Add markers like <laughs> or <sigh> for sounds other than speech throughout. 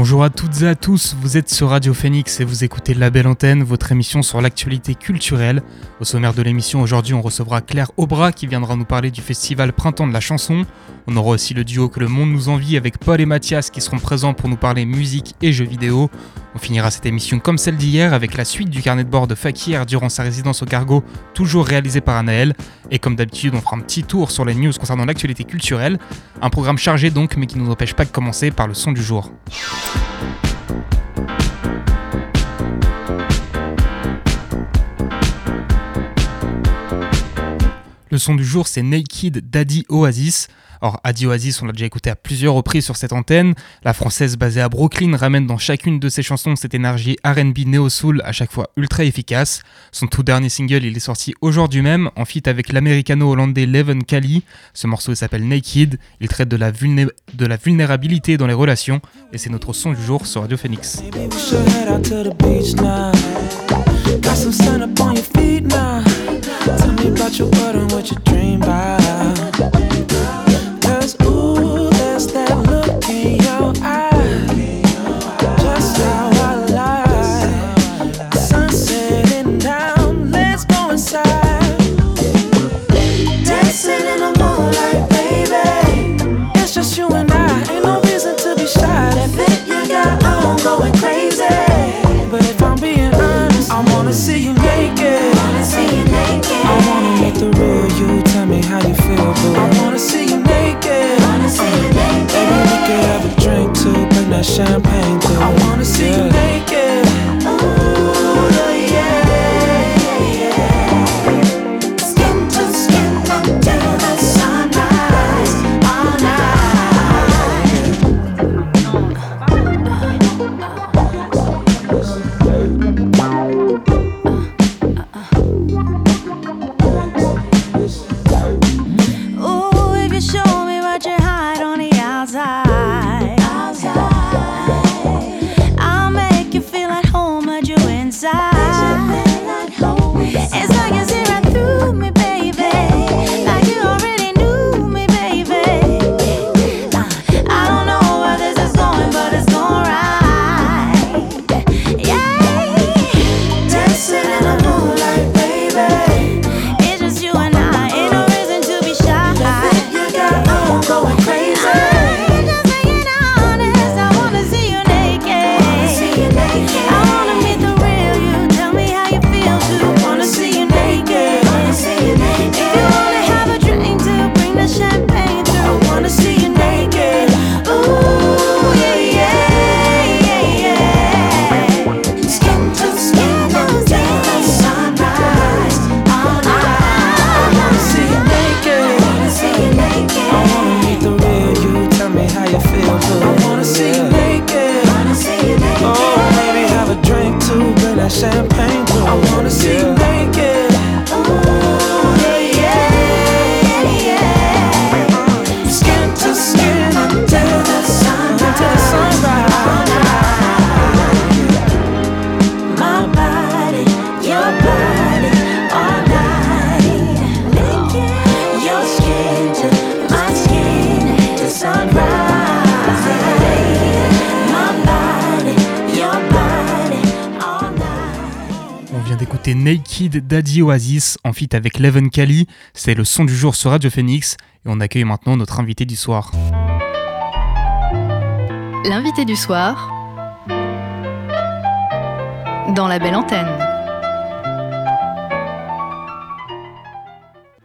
Bonjour à toutes et à tous, vous êtes sur Radio Phoenix et vous écoutez La Belle Antenne, votre émission sur l'actualité culturelle. Au sommaire de l'émission, aujourd'hui, on recevra Claire Aubra qui viendra nous parler du festival Printemps de la chanson. On aura aussi le duo Que le monde nous envie avec Paul et Mathias qui seront présents pour nous parler musique et jeux vidéo. On finira cette émission comme celle d'hier avec la suite du carnet de bord de Fakir durant sa résidence au cargo, toujours réalisé par Anaël. Et comme d'habitude, on fera un petit tour sur les news concernant l'actualité culturelle. Un programme chargé donc, mais qui ne nous empêche pas de commencer par le son du jour. Le son du jour, c'est Naked Daddy Oasis. Or, Adi Oasis, on l'a déjà écouté à plusieurs reprises sur cette antenne. La française basée à Brooklyn ramène dans chacune de ses chansons cette énergie RB néo-soul à chaque fois ultra efficace. Son tout dernier single, il est sorti aujourd'hui même, en feat avec l'américano-hollandais Leven Kali. Ce morceau s'appelle Naked. Il traite de la, de la vulnérabilité dans les relations et c'est notre son du jour sur Radio Phoenix. Tell me about your world and what you dream about. Naked Daddy Oasis en feat avec Leven Kali. C'est le son du jour sur Radio Phoenix et on accueille maintenant notre invité du soir. L'invité du soir dans la belle antenne.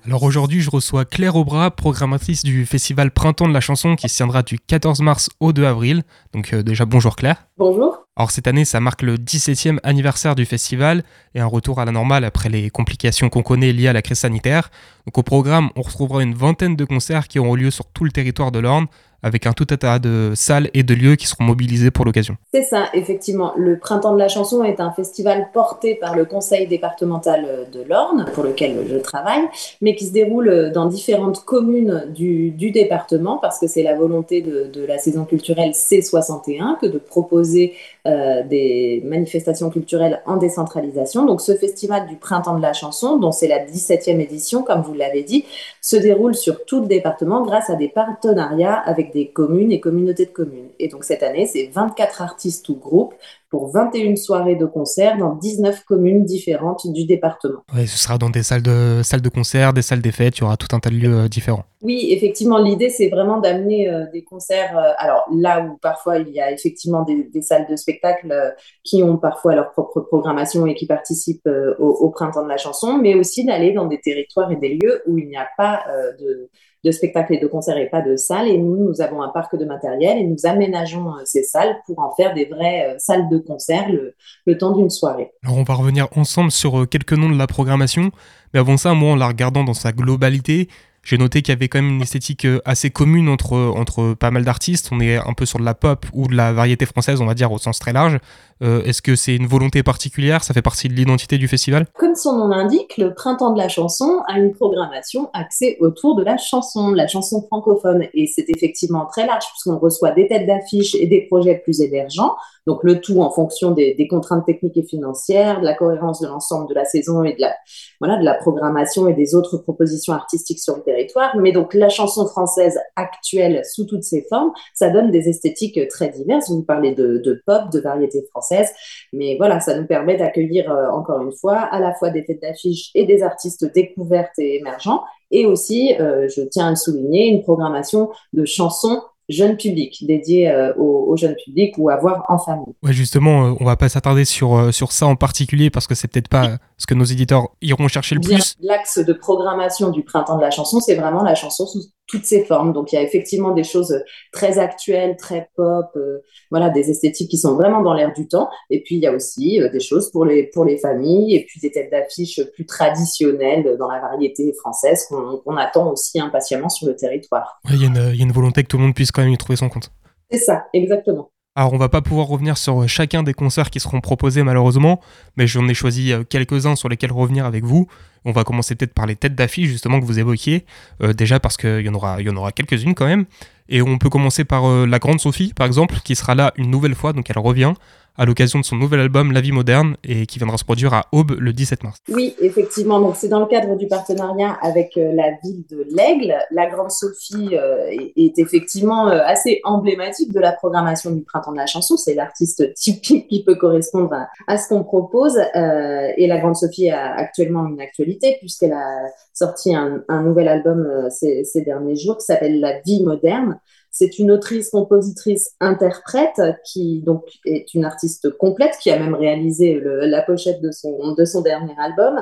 Alors aujourd'hui, je reçois Claire Aubra, programmatrice du festival Printemps de la chanson qui se tiendra du 14 mars au 2 avril. Donc euh, déjà bonjour Claire. Bonjour. Alors cette année, ça marque le 17e anniversaire du festival et un retour à la normale après les complications qu'on connaît liées à la crise sanitaire. Donc au programme, on retrouvera une vingtaine de concerts qui auront lieu sur tout le territoire de l'Orne avec un tout tas de salles et de lieux qui seront mobilisés pour l'occasion. C'est ça, effectivement. Le Printemps de la chanson est un festival porté par le Conseil départemental de l'Orne, pour lequel je travaille, mais qui se déroule dans différentes communes du, département, parce que c'est la volonté de, la saison culturelle C61 que de proposer euh, des manifestations culturelles en décentralisation. Donc ce festival du Printemps de la chanson, dont c'est la 17e édition, comme vous l'avez dit, se déroule sur tout le département grâce à des partenariats avec des communes et communautés de communes. Et donc cette année, c'est 24 artistes ou groupes pour 21 soirées de concert dans 19 communes différentes du département. Oui, ce sera dans des salles de, salles de concert, des salles des fêtes, il y aura tout un tas de lieux euh, différents. Oui, effectivement, l'idée, c'est vraiment d'amener euh, des concerts, euh, alors là où parfois il y a effectivement des, salles de spectacle qui ont parfois leur propre programmation et qui participent au, au, printemps de la chanson, mais aussi d'aller dans des territoires et des lieux où il n'y a pas de de spectacles et de concerts et pas de salles. Et nous, nous avons un parc de matériel et nous aménageons euh, ces salles pour en faire des vraies euh, salles de concert le, temps d'une soirée. Alors on va revenir ensemble sur euh, quelques noms de la programmation. Mais avant ça, moi, en la regardant dans sa globalité, j'ai noté qu'il y avait quand même une esthétique euh, assez commune entre, entre pas mal d'artistes. On est un peu sur de la pop ou de la variété française, on va dire, au sens très large. Euh, est-ce que c'est une volonté particulière? Ça fait partie de l'identité du festival? Comme son nom l'indique, le Printemps de la chanson a une programmation axée autour de la chanson, la chanson francophone. Et c'est effectivement très large puisqu'on reçoit des têtes d'affiches et des projets plus émergents. Donc le tout en fonction des, contraintes techniques et financières, de la cohérence de l'ensemble de la saison et de la, voilà, de la programmation et des autres propositions artistiques sur le territoire. Mais donc la chanson française actuelle sous toutes ses formes, ça donne des esthétiques très diverses. Vous parlez de, de pop, de variété française, mais voilà, ça nous permet d'accueillir euh, encore une fois à la fois des têtes d'affiche et des artistes découvertes et émergents, et aussi, euh, je tiens à le souligner, une programmation de chansons jeune public, dédié euh, au, jeune public ou à voir en famille. Ouais, justement, euh, on va pas s'attarder sur, euh, sur ça en particulier parce que c'est peut-être pas ce que nos éditeurs iront chercher le plus. L'axe de programmation du printemps de la chanson, c'est vraiment la chanson sous toutes ses formes. Donc il y a effectivement des choses très actuelles, très pop, euh, voilà, des esthétiques qui sont vraiment dans l'air du temps. Et puis il y a aussi euh, des choses pour les, pour les familles et puis des têtes d'affiche plus traditionnelles dans la variété française qu'on attend aussi impatiemment sur le territoire. Il y, y, a une volonté que tout le monde puisse quand même y trouver son compte. C'est ça, exactement. Alors on va pas pouvoir revenir sur chacun des concerts qui seront proposés malheureusement, mais j'en ai choisi euh, quelques-uns sur lesquels revenir avec vous. On va commencer peut-être par les têtes d'affiche justement que vous évoquiez, euh, déjà parce qu'il y en aura, quelques-unes quand même. Et on peut commencer par euh, la Grande Sophie par exemple, qui sera là une nouvelle fois, donc elle revient à l'occasion de son nouvel album La vie moderne et qui viendra se produire à Aube le 17 mars. Oui, effectivement. Donc c'est dans le cadre du partenariat avec euh, la ville de l'Aigle. La Grande Sophie euh, est, effectivement euh, assez emblématique de la programmation du Printemps de la chanson. C'est l'artiste typique qui peut correspondre à, ce qu'on propose. et la Grande Sophie a actuellement une actualité puisqu'elle a sorti un, nouvel album ces, ces derniers jours qui s'appelle La vie moderne. C'est une autrice, compositrice, interprète qui donc est une artiste complète qui a même réalisé la pochette de son, de son dernier album.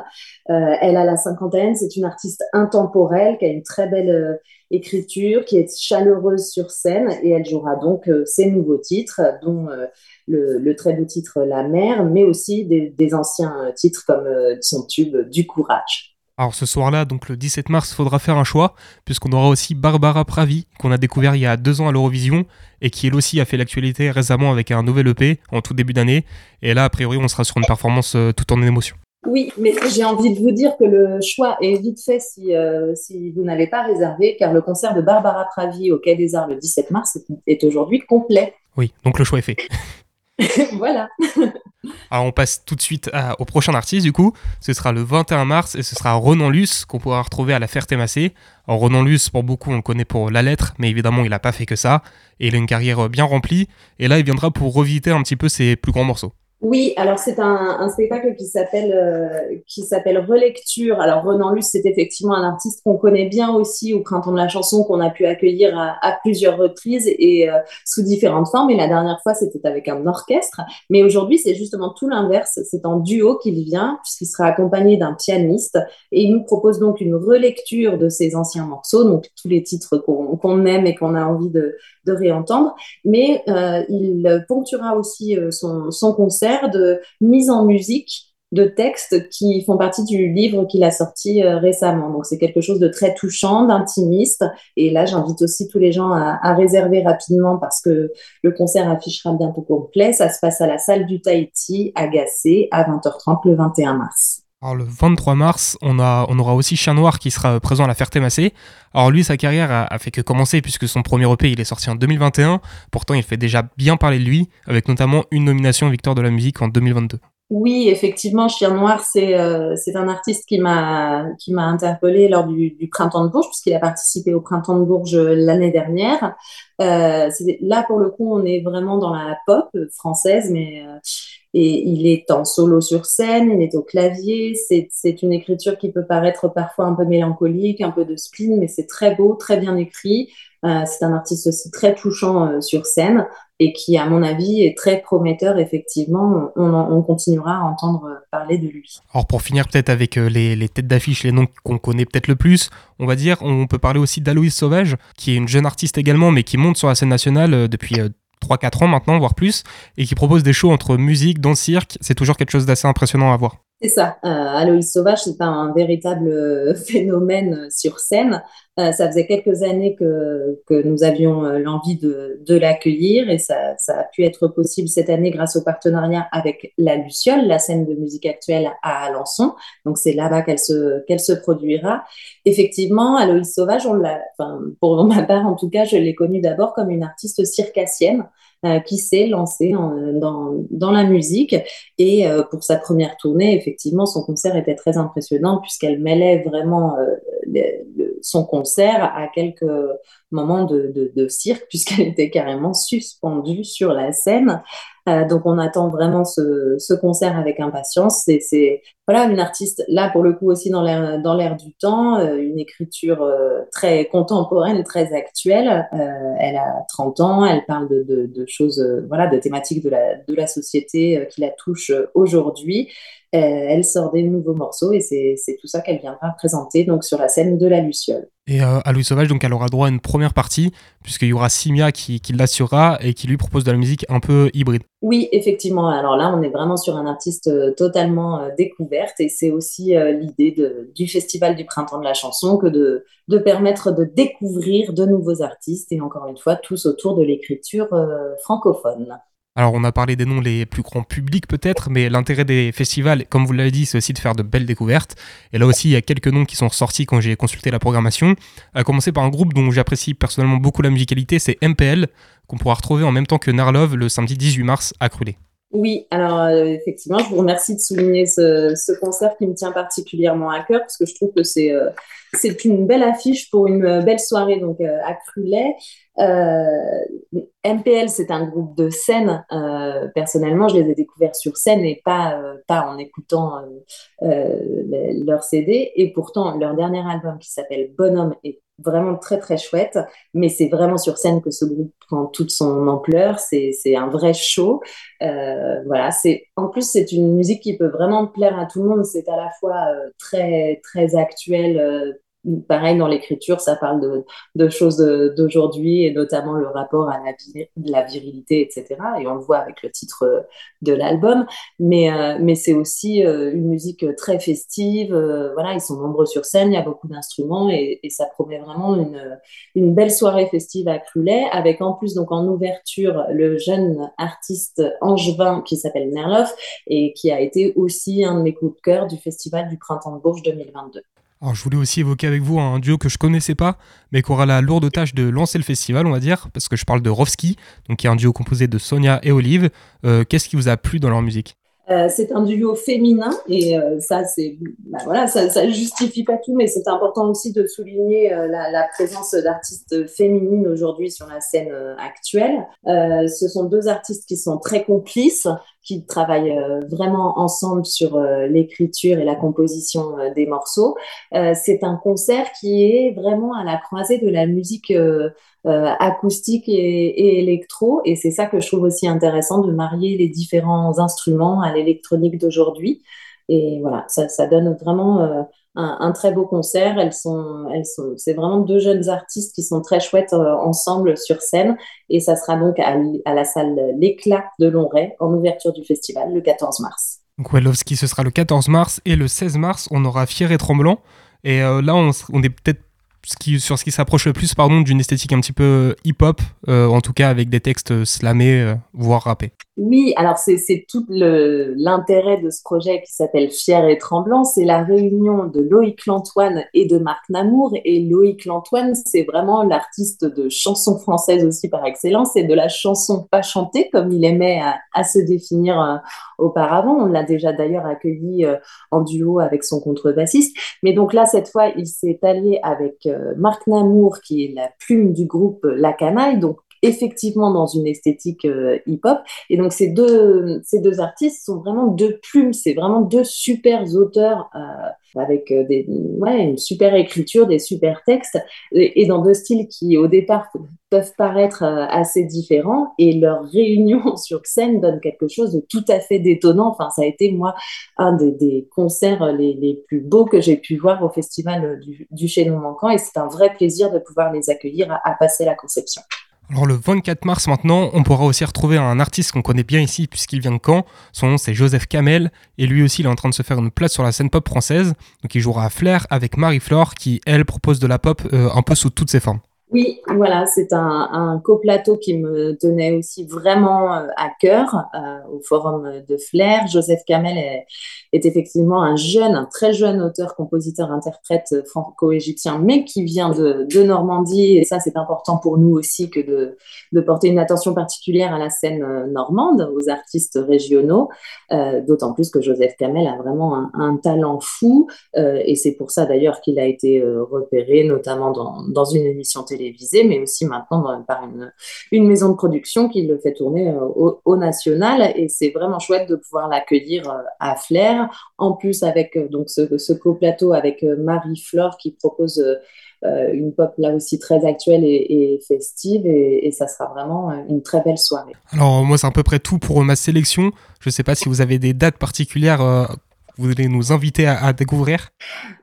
Euh, elle a la cinquantaine, c'est une artiste intemporelle qui a une très belle euh, écriture, qui est chaleureuse sur scène et elle jouera donc euh, ses nouveaux titres, dont le, très beau titre La mer, mais aussi des anciens titres comme son tube Du courage. Alors ce soir-là, donc le 17 mars, il faudra faire un choix, puisqu'on aura aussi Barbara Pravi, qu'on a découvert il y a deux ans à l'Eurovision, et qui elle aussi a fait l'actualité récemment avec un nouvel EP en tout début d'année. Et là, a priori, on sera sur une performance euh, tout en émotion. Oui, mais j'ai envie de vous dire que le choix est vite fait si, euh, si vous n'avez pas réservé, car le concert de Barbara Pravi au Quai des Arts le 17 mars est aujourd'hui complet. Oui, donc le choix est fait. <laughs> voilà. Alors on passe tout de suite au prochain artiste du coup. Ce sera le 21 mars et ce sera Ronan Luce qu'on pourra retrouver à la Ferté-Massé. Alors Ronan Luce, pour beaucoup, on le connaît pour la lettre, mais évidemment il n'a pas fait que ça. Et il a une carrière bien remplie. Et là il viendra pour revisiter un petit peu ses plus grands morceaux. Oui, alors c'est un, un, spectacle qui s'appelle euh, qui s'appelle Relecture. Alors Renan Luce, c'est effectivement un artiste qu'on connaît bien aussi au Printemps de la chanson, qu'on a pu accueillir à, à plusieurs reprises et euh, sous différentes formes. Et la dernière fois, c'était avec un orchestre. Mais aujourd'hui, c'est justement tout l'inverse. C'est en duo qu'il vient, puisqu'il sera accompagné d'un pianiste. Et il nous propose donc une relecture de ses anciens morceaux, donc tous les titres qu'on aime et qu'on a envie de, de réentendre. Mais euh, il ponctuera aussi son, son concert de mise en musique de textes qui font partie du livre qu'il a sorti récemment. Donc c'est quelque chose de très touchant, d'intimiste. Et là, j'invite aussi tous les gens à, à, réserver rapidement parce que le concert affichera bientôt complet. Ça se passe à la salle du Tahiti, agacé, à 20h30 le 21 mars. Alors le 23 mars, on, a, on aura aussi Chien Noir qui sera présent à la Ferté-Massé. Alors lui, sa carrière a, fait que commencer puisque son premier EP, il est sorti en 2021. Pourtant, il fait déjà bien parler de lui, avec notamment une nomination Victoire de la musique en 2022. Oui, effectivement, Chien Noir, c'est euh, c'est un artiste qui m'a interpellé lors du, Printemps de Bourges, puisqu'il a participé au Printemps de Bourges l'année dernière. Euh, là, pour le coup, on est vraiment dans la pop française, mais euh, et il est en solo sur scène, il est au clavier. C'est une écriture qui peut paraître parfois un peu mélancolique, un peu de spleen, mais c'est très beau, très bien écrit. Euh, c'est un artiste aussi très touchant euh, sur scène et qui, à mon avis, est très prometteur. Effectivement, on, on continuera à entendre parler de lui. Alors pour finir peut-être avec euh, les, les têtes d'affiche, les noms qu'on connaît peut-être le plus, on va dire, on peut parler aussi d'Aloïse Sauvage, qui est une jeune artiste également, mais qui monte sur la scène nationale depuis 3-4 ans maintenant, voire plus, et qui propose des shows entre musique, dans cirque. C'est toujours quelque chose d'assez impressionnant à voir. C'est ça. Euh, Aloïs Sauvage, c'est un, véritable euh, <laughs> phénomène sur scène. Euh, ça faisait quelques années que, que nous avions euh, l'envie de, de l'accueillir et ça, ça, a pu être possible cette année grâce au partenariat avec la Luciole, la scène de musique actuelle à Alençon. Donc c'est là-bas qu'elle se, qu'elle se produira. Effectivement, Aloïs Sauvage, on l'a, pour ma part en tout cas, je l'ai connue d'abord comme une artiste circassienne. Euh, qui s'est lancée dans, dans, la musique. Et euh, pour sa première tournée, effectivement, son concert était très impressionnant puisqu'elle mêlait vraiment euh, son concert à quelques moments de, de, de cirque puisqu'elle était carrément suspendue sur la scène. Euh, donc on attend vraiment ce, ce concert avec impatience. C'est voilà une artiste là pour le coup aussi dans l'air dans l'air du temps, euh, une écriture euh, très contemporaine, très actuelle. elle a 30 ans, elle parle de, de, de choses voilà de thématiques de la de la société qui la touche aujourd'hui. Elle sort des nouveaux morceaux et c'est tout ça qu'elle viendra présenter donc sur la scène de la Luciole. Et euh, à Louis Sauvage, donc elle aura droit à une première partie, puisqu'il y aura Simia qui, qui l'assurera et qui lui propose de la musique un peu hybride. Oui, effectivement. Alors là, on est vraiment sur un artiste euh, totalement euh, découverte et c'est aussi l'idée du Festival du Printemps de la chanson que de, de permettre de découvrir de nouveaux artistes et encore une fois, tous autour de l'écriture francophone. Alors on a parlé des noms les plus grands publics peut-être, mais l'intérêt des festivals, comme vous l'avez dit, c'est aussi de faire de belles découvertes. Et là aussi, il y a quelques noms qui sont ressortis quand j'ai consulté la programmation. À commencer par un groupe dont j'apprécie personnellement beaucoup la musicalité, c'est MPL, qu'on pourra retrouver en même temps que Narlove le samedi 18 mars à Crulé. Oui, alors euh, effectivement, je vous remercie de souligner ce, ce, concert qui me tient particulièrement à cœur parce que je trouve que c'est euh, c'est une belle affiche pour une belle soirée donc euh, à Crulet. MPL, c'est un groupe de scène. personnellement, je les ai découverts sur scène et pas pas en écoutant leur CD. Et pourtant, leur dernier album qui s'appelle Bonhomme est vraiment très très chouette, mais c'est vraiment sur scène que ce groupe prend toute son ampleur, c'est un vrai show. Euh, voilà, c'est en plus c'est une musique qui peut vraiment plaire à tout le monde, c'est à la fois euh, très très actuel, euh, pareil dans l'écriture, ça parle de, de choses d'aujourd'hui et notamment le rapport à la, virilité, etc. Et on le voit avec le titre de l'album. Mais, euh, mais c'est aussi euh, une musique très festive. Euh, voilà, ils sont nombreux sur scène, il y a beaucoup d'instruments et, et, ça promet vraiment une, une belle soirée festive à Crulet avec en plus donc en ouverture le jeune artiste angevin qui s'appelle Nerloff et qui a été aussi un de mes coups de cœur du festival du printemps de Bourges 2022. Alors, je voulais aussi évoquer avec vous un duo que je connaissais pas, mais qui aura la lourde tâche de lancer le festival, on va dire, parce que je parle de Rovski, donc qui est un duo composé de Sonia et Olive. Euh, qu'est-ce qui vous a plu dans leur musique? Euh, c'est un duo féminin et euh, ça c'est bah, voilà ça justifie pas tout mais c'est important aussi de souligner la, présence d'artistes féminines aujourd'hui sur la scène actuelle. Ce sont deux artistes qui sont très complices qui travaillent euh, vraiment ensemble sur euh, l'écriture et la composition euh, des morceaux. c'est un concert qui est vraiment à la croisée de la musique acoustique et, et, électro, et c'est ça que je trouve aussi intéressant de marier les différents instruments à l'électronique d'aujourd'hui. Et voilà, ça, ça donne vraiment un, très beau concert. Elles sont, elles sont, c'est vraiment deux jeunes artistes qui sont très chouettes euh, ensemble sur scène. Et ça sera donc à, la salle L'Éclat de Longray en ouverture du festival le 14 mars. Donc Wellowski, ce sera le 14 mars et le 16 mars, on aura Fier et Tremblant. Et là, on, est peut-être sur ce qui s'approche le plus d'une esthétique un petit peu euh, hip-hop, euh, en tout cas avec des textes euh, slamés, voire rappés. Oui, alors c'est tout l'intérêt de ce projet qui s'appelle Fier et Tremblant, c'est la réunion de Loïc Lantoine et de Marc Namour. Et Loïc Lantoine, c'est vraiment l'artiste de chanson française aussi par excellence et de la chanson pas chantée, comme il aimait à, se définir auparavant. On l'a déjà d'ailleurs accueilli en duo avec son contrebassiste. Mais donc là, cette fois, il s'est allié avec euh, Marc Namour, qui est la plume du groupe La Canaille, donc effectivement dans une esthétique euh, hip-hop. Et donc ces deux, ces deux artistes sont vraiment deux plumes, c'est vraiment deux super auteurs euh, avec des, ouais, une super écriture, des super textes, et, dans deux styles qui au départ peuvent paraître assez différents, et leur réunion <laughs> sur scène donne quelque chose de tout à fait détonnant. Enfin, ça a été moi un des, concerts les, plus beaux que j'ai pu voir au festival du, du Manquant, et c'est un vrai plaisir de pouvoir les accueillir à passer la conception. Alors le 24 mars maintenant, on pourra aussi retrouver un artiste qu'on connaît bien ici puisqu'il vient de Caen. Son nom c'est Joseph Kamel et lui aussi il est en train de se faire une place sur la scène pop française. Donc il jouera à Flair avec Marie-Flore qui elle propose de la pop euh, un peu sous toutes ses formes. Oui, voilà, c'est un, coplateau qui me tenait aussi vraiment euh, à cœur euh, au Forum de Flair. Joseph Kamel est, effectivement un jeune, un très jeune auteur, compositeur, interprète franco-égyptien, mais qui vient de, Normandie. Et ça, c'est important pour nous aussi que de, porter une attention particulière à la scène euh, normande, aux artistes régionaux. Euh, D'autant plus que Joseph Kamel a vraiment un, talent fou. Euh, et c'est pour ça d'ailleurs qu'il a été repéré, notamment dans, dans une émission télé mais aussi maintenant par une, maison de production qui le fait tourner euh, au, national. Et c'est vraiment chouette de pouvoir l'accueillir euh, à Flair. En plus, avec euh, donc ce, ce co-plateau avec Marie-Flore qui propose une pop là aussi très actuelle et, festive et, ça sera vraiment une très belle soirée. Alors moi c'est à peu près tout pour ma sélection. Je ne sais pas si vous avez des dates particulières vous voulez nous inviter à, découvrir?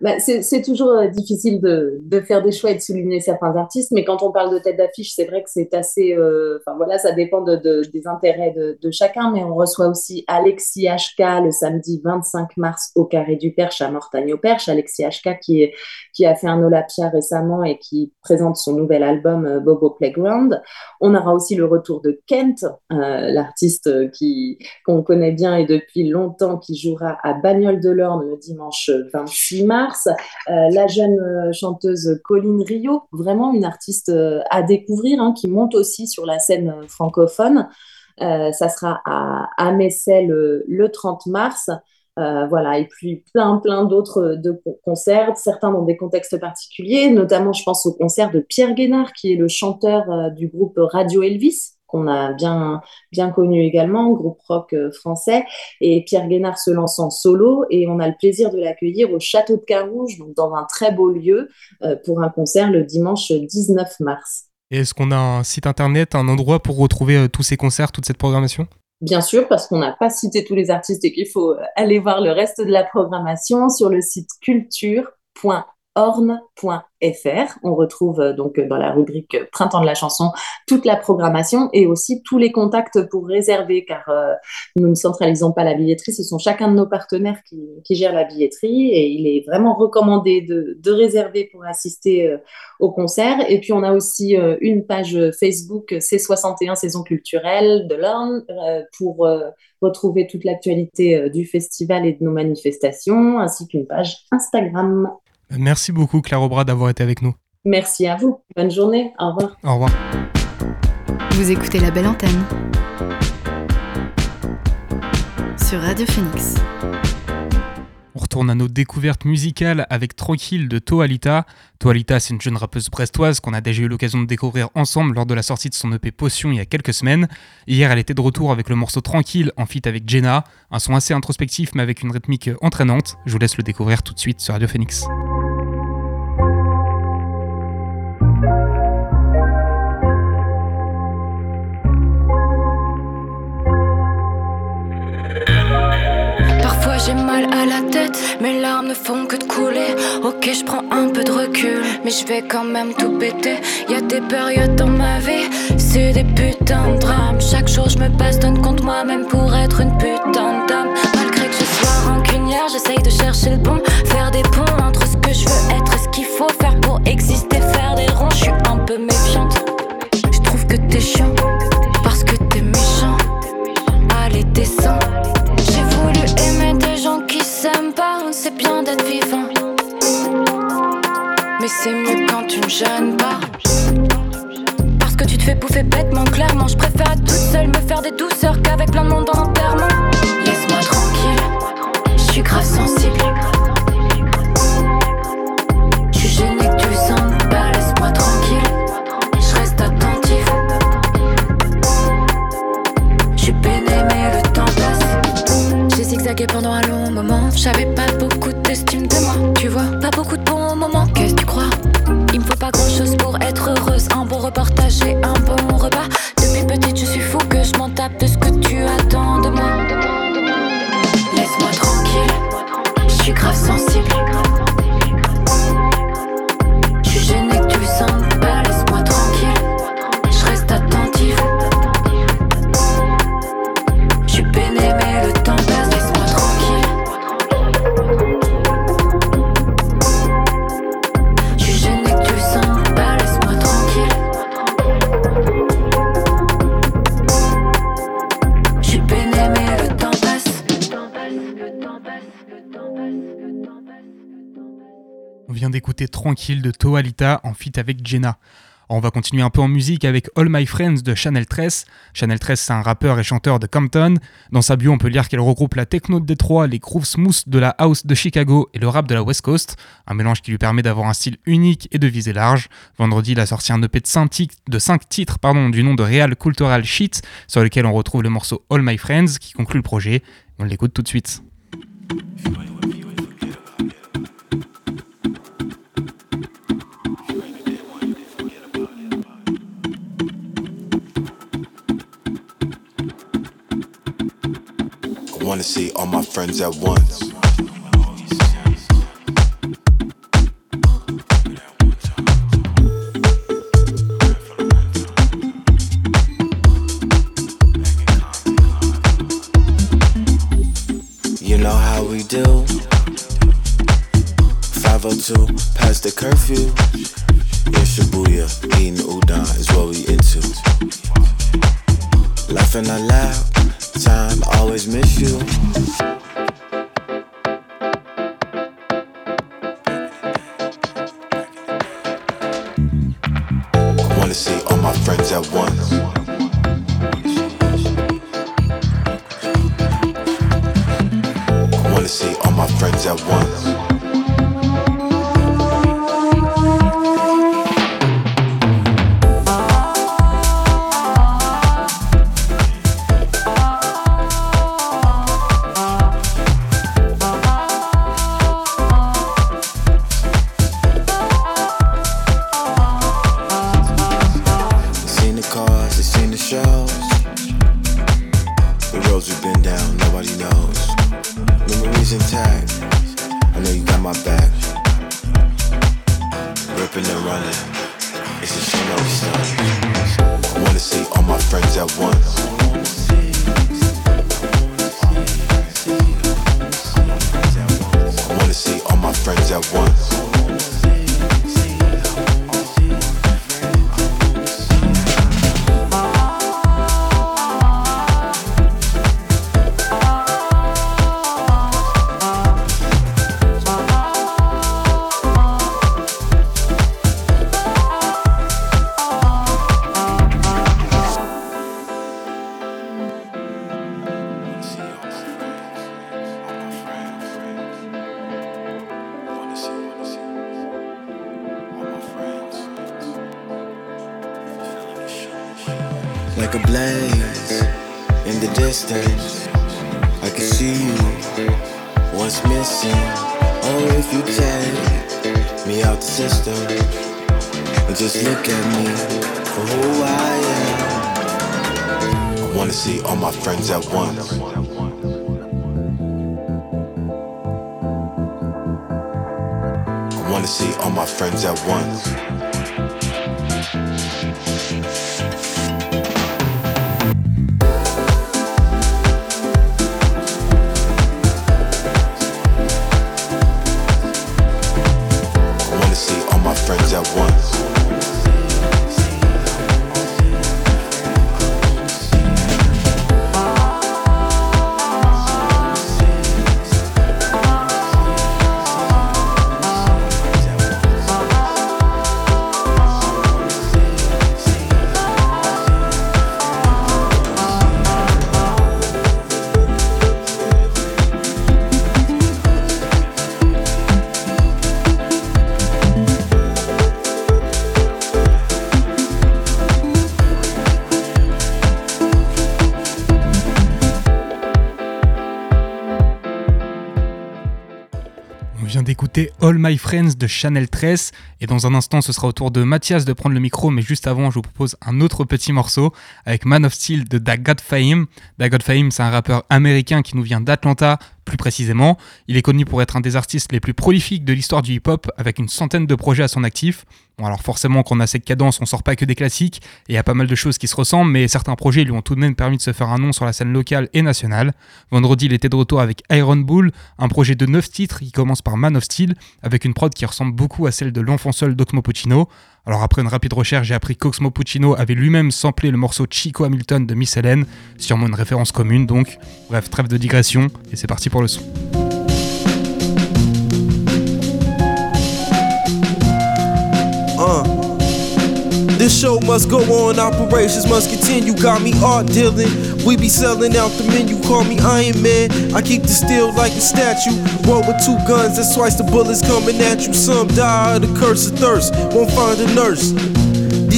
Bah, C'est toujours euh, difficile de, faire des choix et de souligner certains artistes, mais quand on parle de tête d'affiche, c'est vrai que c'est assez. Euh, enfin voilà, ça dépend de, de, des intérêts de, chacun, mais on reçoit aussi Alexis HK le samedi 25 mars au Carré du Perche à Mortagne-au-Perche. Alexis HK qui, est, qui a fait un Olapia récemment et qui présente son nouvel album euh, Bobo Playground. On aura aussi le retour de Kent, l'artiste qui qu'on connaît bien et depuis longtemps, qui jouera à Ban de l'Orne le dimanche 26 mars. Euh, la jeune euh, chanteuse Colline Rio, vraiment une artiste euh, à découvrir, hein, qui monte aussi sur la scène francophone. ça sera à, à le, le 30 mars. Voilà, et puis plein, plein d'autres de concerts, certains dans des contextes particuliers, notamment je pense au concert de Pierre Guénard, qui est le chanteur du groupe Radio Elvis, qu'on a bien, bien connu également, groupe rock euh, français. Et Pierre Guénard se lance en solo et on a le plaisir de l'accueillir au Château de Carouge, donc dans un très beau lieu, euh, pour un concert le dimanche 19 mars. Est-ce qu'on a un site internet, un endroit pour retrouver euh, tous ces concerts, toute cette programmation? Bien sûr, parce qu'on n'a pas cité tous les artistes et qu'il faut aller voir le reste de la programmation sur le site culture.org orne.fr. On retrouve euh, donc euh, dans la rubrique euh, Printemps de la chanson toute la programmation et aussi tous les contacts pour réserver car nous ne centralisons pas la billetterie, ce sont chacun de nos partenaires qui, gèrent la billetterie et il est vraiment recommandé de, de réserver pour assister au concert. Et puis on a aussi une page Facebook C61 Saison culturelle de l'Orne pour retrouver toute l'actualité du festival et de nos manifestations ainsi qu'une page Instagram. Merci beaucoup Claire Aubrat d'avoir été avec nous. Merci à vous. Bonne journée. Au revoir. Au revoir. Vous écoutez la belle antenne sur Radio Phoenix. On retourne à nos découvertes musicales avec Tranquille de Toalita. Toalita, c'est une jeune rappeuse brestoise qu'on a déjà eu l'occasion de découvrir ensemble lors de la sortie de son EP Potion il y a quelques semaines. Hier, elle était de retour avec le morceau Tranquille en feat avec Jenna, un son assez introspectif mais avec une rythmique entraînante. Je vous laisse le découvrir tout de suite sur Radio Phoenix. j'ai mal à la tête, mes larmes ne font que de couler. Ok, je prends un peu de recul, mais je vais quand même tout péter. Y a des périodes dans ma vie, c'est des putains de drames. Chaque jour, je me bastonne contre moi-même pour être une putain d'âme. Malgré que je sois rancunière, j'essaye de chercher le bon, faire des ponts entre ce que je veux être et ce qu'il faut faire pour exister, faire des ronds. Je suis un peu méfiante, je trouve que t'es chiant. C'est bien d'être vivant. Mais c'est mieux quand tu ne gênes pas. Parce que tu te fais bouffer bêtement, clairement. Je préfère toute seule me faire des douceurs qu'avec plein de monde en enterrement. Laisse-moi tranquille, je suis grave sensible. Je suis gêné que tu sens pas, laisse-moi tranquille. Je reste attentif. Je suis peiné, mais le temps passe. J'ai zigzagué pendant un long moment. J'avais pas de moi, tu vois. Pas beaucoup de bons moments, qu'est-ce que tu crois? Il me faut pas grand chose pour être heureuse. Un bon reportage et un bon repas. Depuis petite, je suis fou que je m'en tape de ce que tu attends de moi. Laisse-moi tranquille, je suis grave sensible. Tranquille de Toalita en feat avec Jenna. On va continuer un peu en musique avec All My Friends de Chanel 13. Chanel 13, c'est un rappeur et chanteur de Compton. Dans sa bio, on peut lire qu'elle regroupe la techno de Détroit, les grooves smooth de la house de Chicago et le rap de la West Coast. Un mélange qui lui permet d'avoir un style unique et de viser large. Vendredi, il a sorti un EP de 5 titres, pardon, du nom de Real Cultural Shit, sur lequel on retrouve le morceau All My Friends qui conclut le projet. On l'écoute tout de suite. Wanna see all my friends at once. You know how we do. 502 past the curfew. In Shibuya, eating udon is what we into. Laughing out loud, time always miss you. I wanna see all my friends at once. I wanna see all my friends at once. Friends at once. été All My Friends de Chanel 13 et dans un instant ce sera au tour de Mathias de prendre le micro mais juste avant je vous propose un autre petit morceau avec Man of Steel de Dagot Fahim. Dagot Fahim c'est un rappeur américain qui nous vient d'Atlanta plus précisément. Il est connu pour être un des artistes les plus prolifiques de l'histoire du hip-hop avec une centaine de projets à son actif. Bon alors forcément quand on a cette cadence on sort pas que des classiques et il y a pas mal de choses qui se ressemblent mais certains projets lui ont tout de même permis de se faire un nom sur la scène locale et nationale. Vendredi il était de retour avec Iron Bull, un projet de 9 titres qui commence par Man of Steel avec une prod qui ressemble beaucoup à celle de l'enfant seul d'Oxmo Puccino. Alors après une rapide recherche, j'ai appris qu'Oxmo Puccino avait lui-même samplé le morceau Chico Hamilton de Miss Helen, sûrement une référence commune donc. Bref, trêve de digression, et c'est parti pour le son. This show must go on, operations must continue. Got me art dealing. We be selling out the menu. Call me Iron Man. I keep the steel like a statue. Roll with two guns, that's twice the bullets coming at you. Some die of the curse of thirst. Won't find a nurse.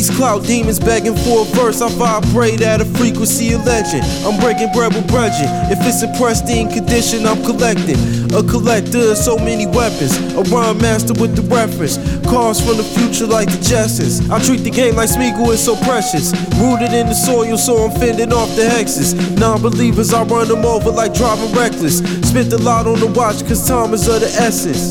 These cloud demons begging for a verse. I vibrate at a frequency of legend. I'm breaking bread with brethren. If it's in pristine condition, I'm collecting. A collector of so many weapons. A rhyme master with the reference. Cars from the future like the Jetsons. I treat the game like Smeagol is so precious. Rooted in the soil, so I'm fending off the hexes. Non believers, I run them over like driving reckless. Spent a lot on the watch, cause time is of the essence.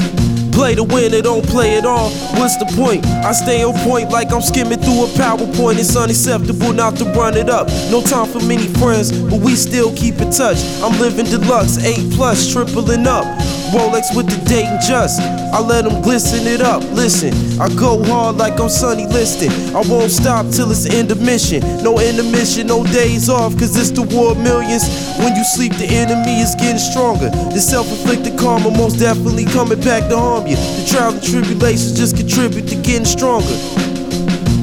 Play to win it, don't play at all. What's the point? I stay on point like I'm skimming through a PowerPoint. It's unacceptable not to run it up. No time for many friends, but we still keep in touch. I'm living deluxe, 8 plus, tripling up. Rolex with the date and just. I let them glisten it up. Listen, I go hard like I'm Sunny listed. I won't stop till it's end of mission. No intermission, no days off, cause it's the war of millions. When you sleep, the enemy is getting stronger. The self inflicted karma most definitely coming back to harm you. The trials and tribulations just contribute to getting stronger.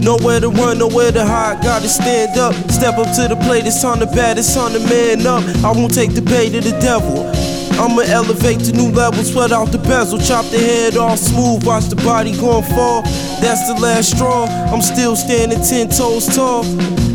Nowhere to run, nowhere to hide. Gotta stand up, step up to the plate. It's on the bat, it's on the man up. I won't take the bait of the devil. I'ma elevate to new levels, sweat out the bezel, chop the head off smooth, watch the body gon' fall. That's the last straw. I'm still standing ten toes tall.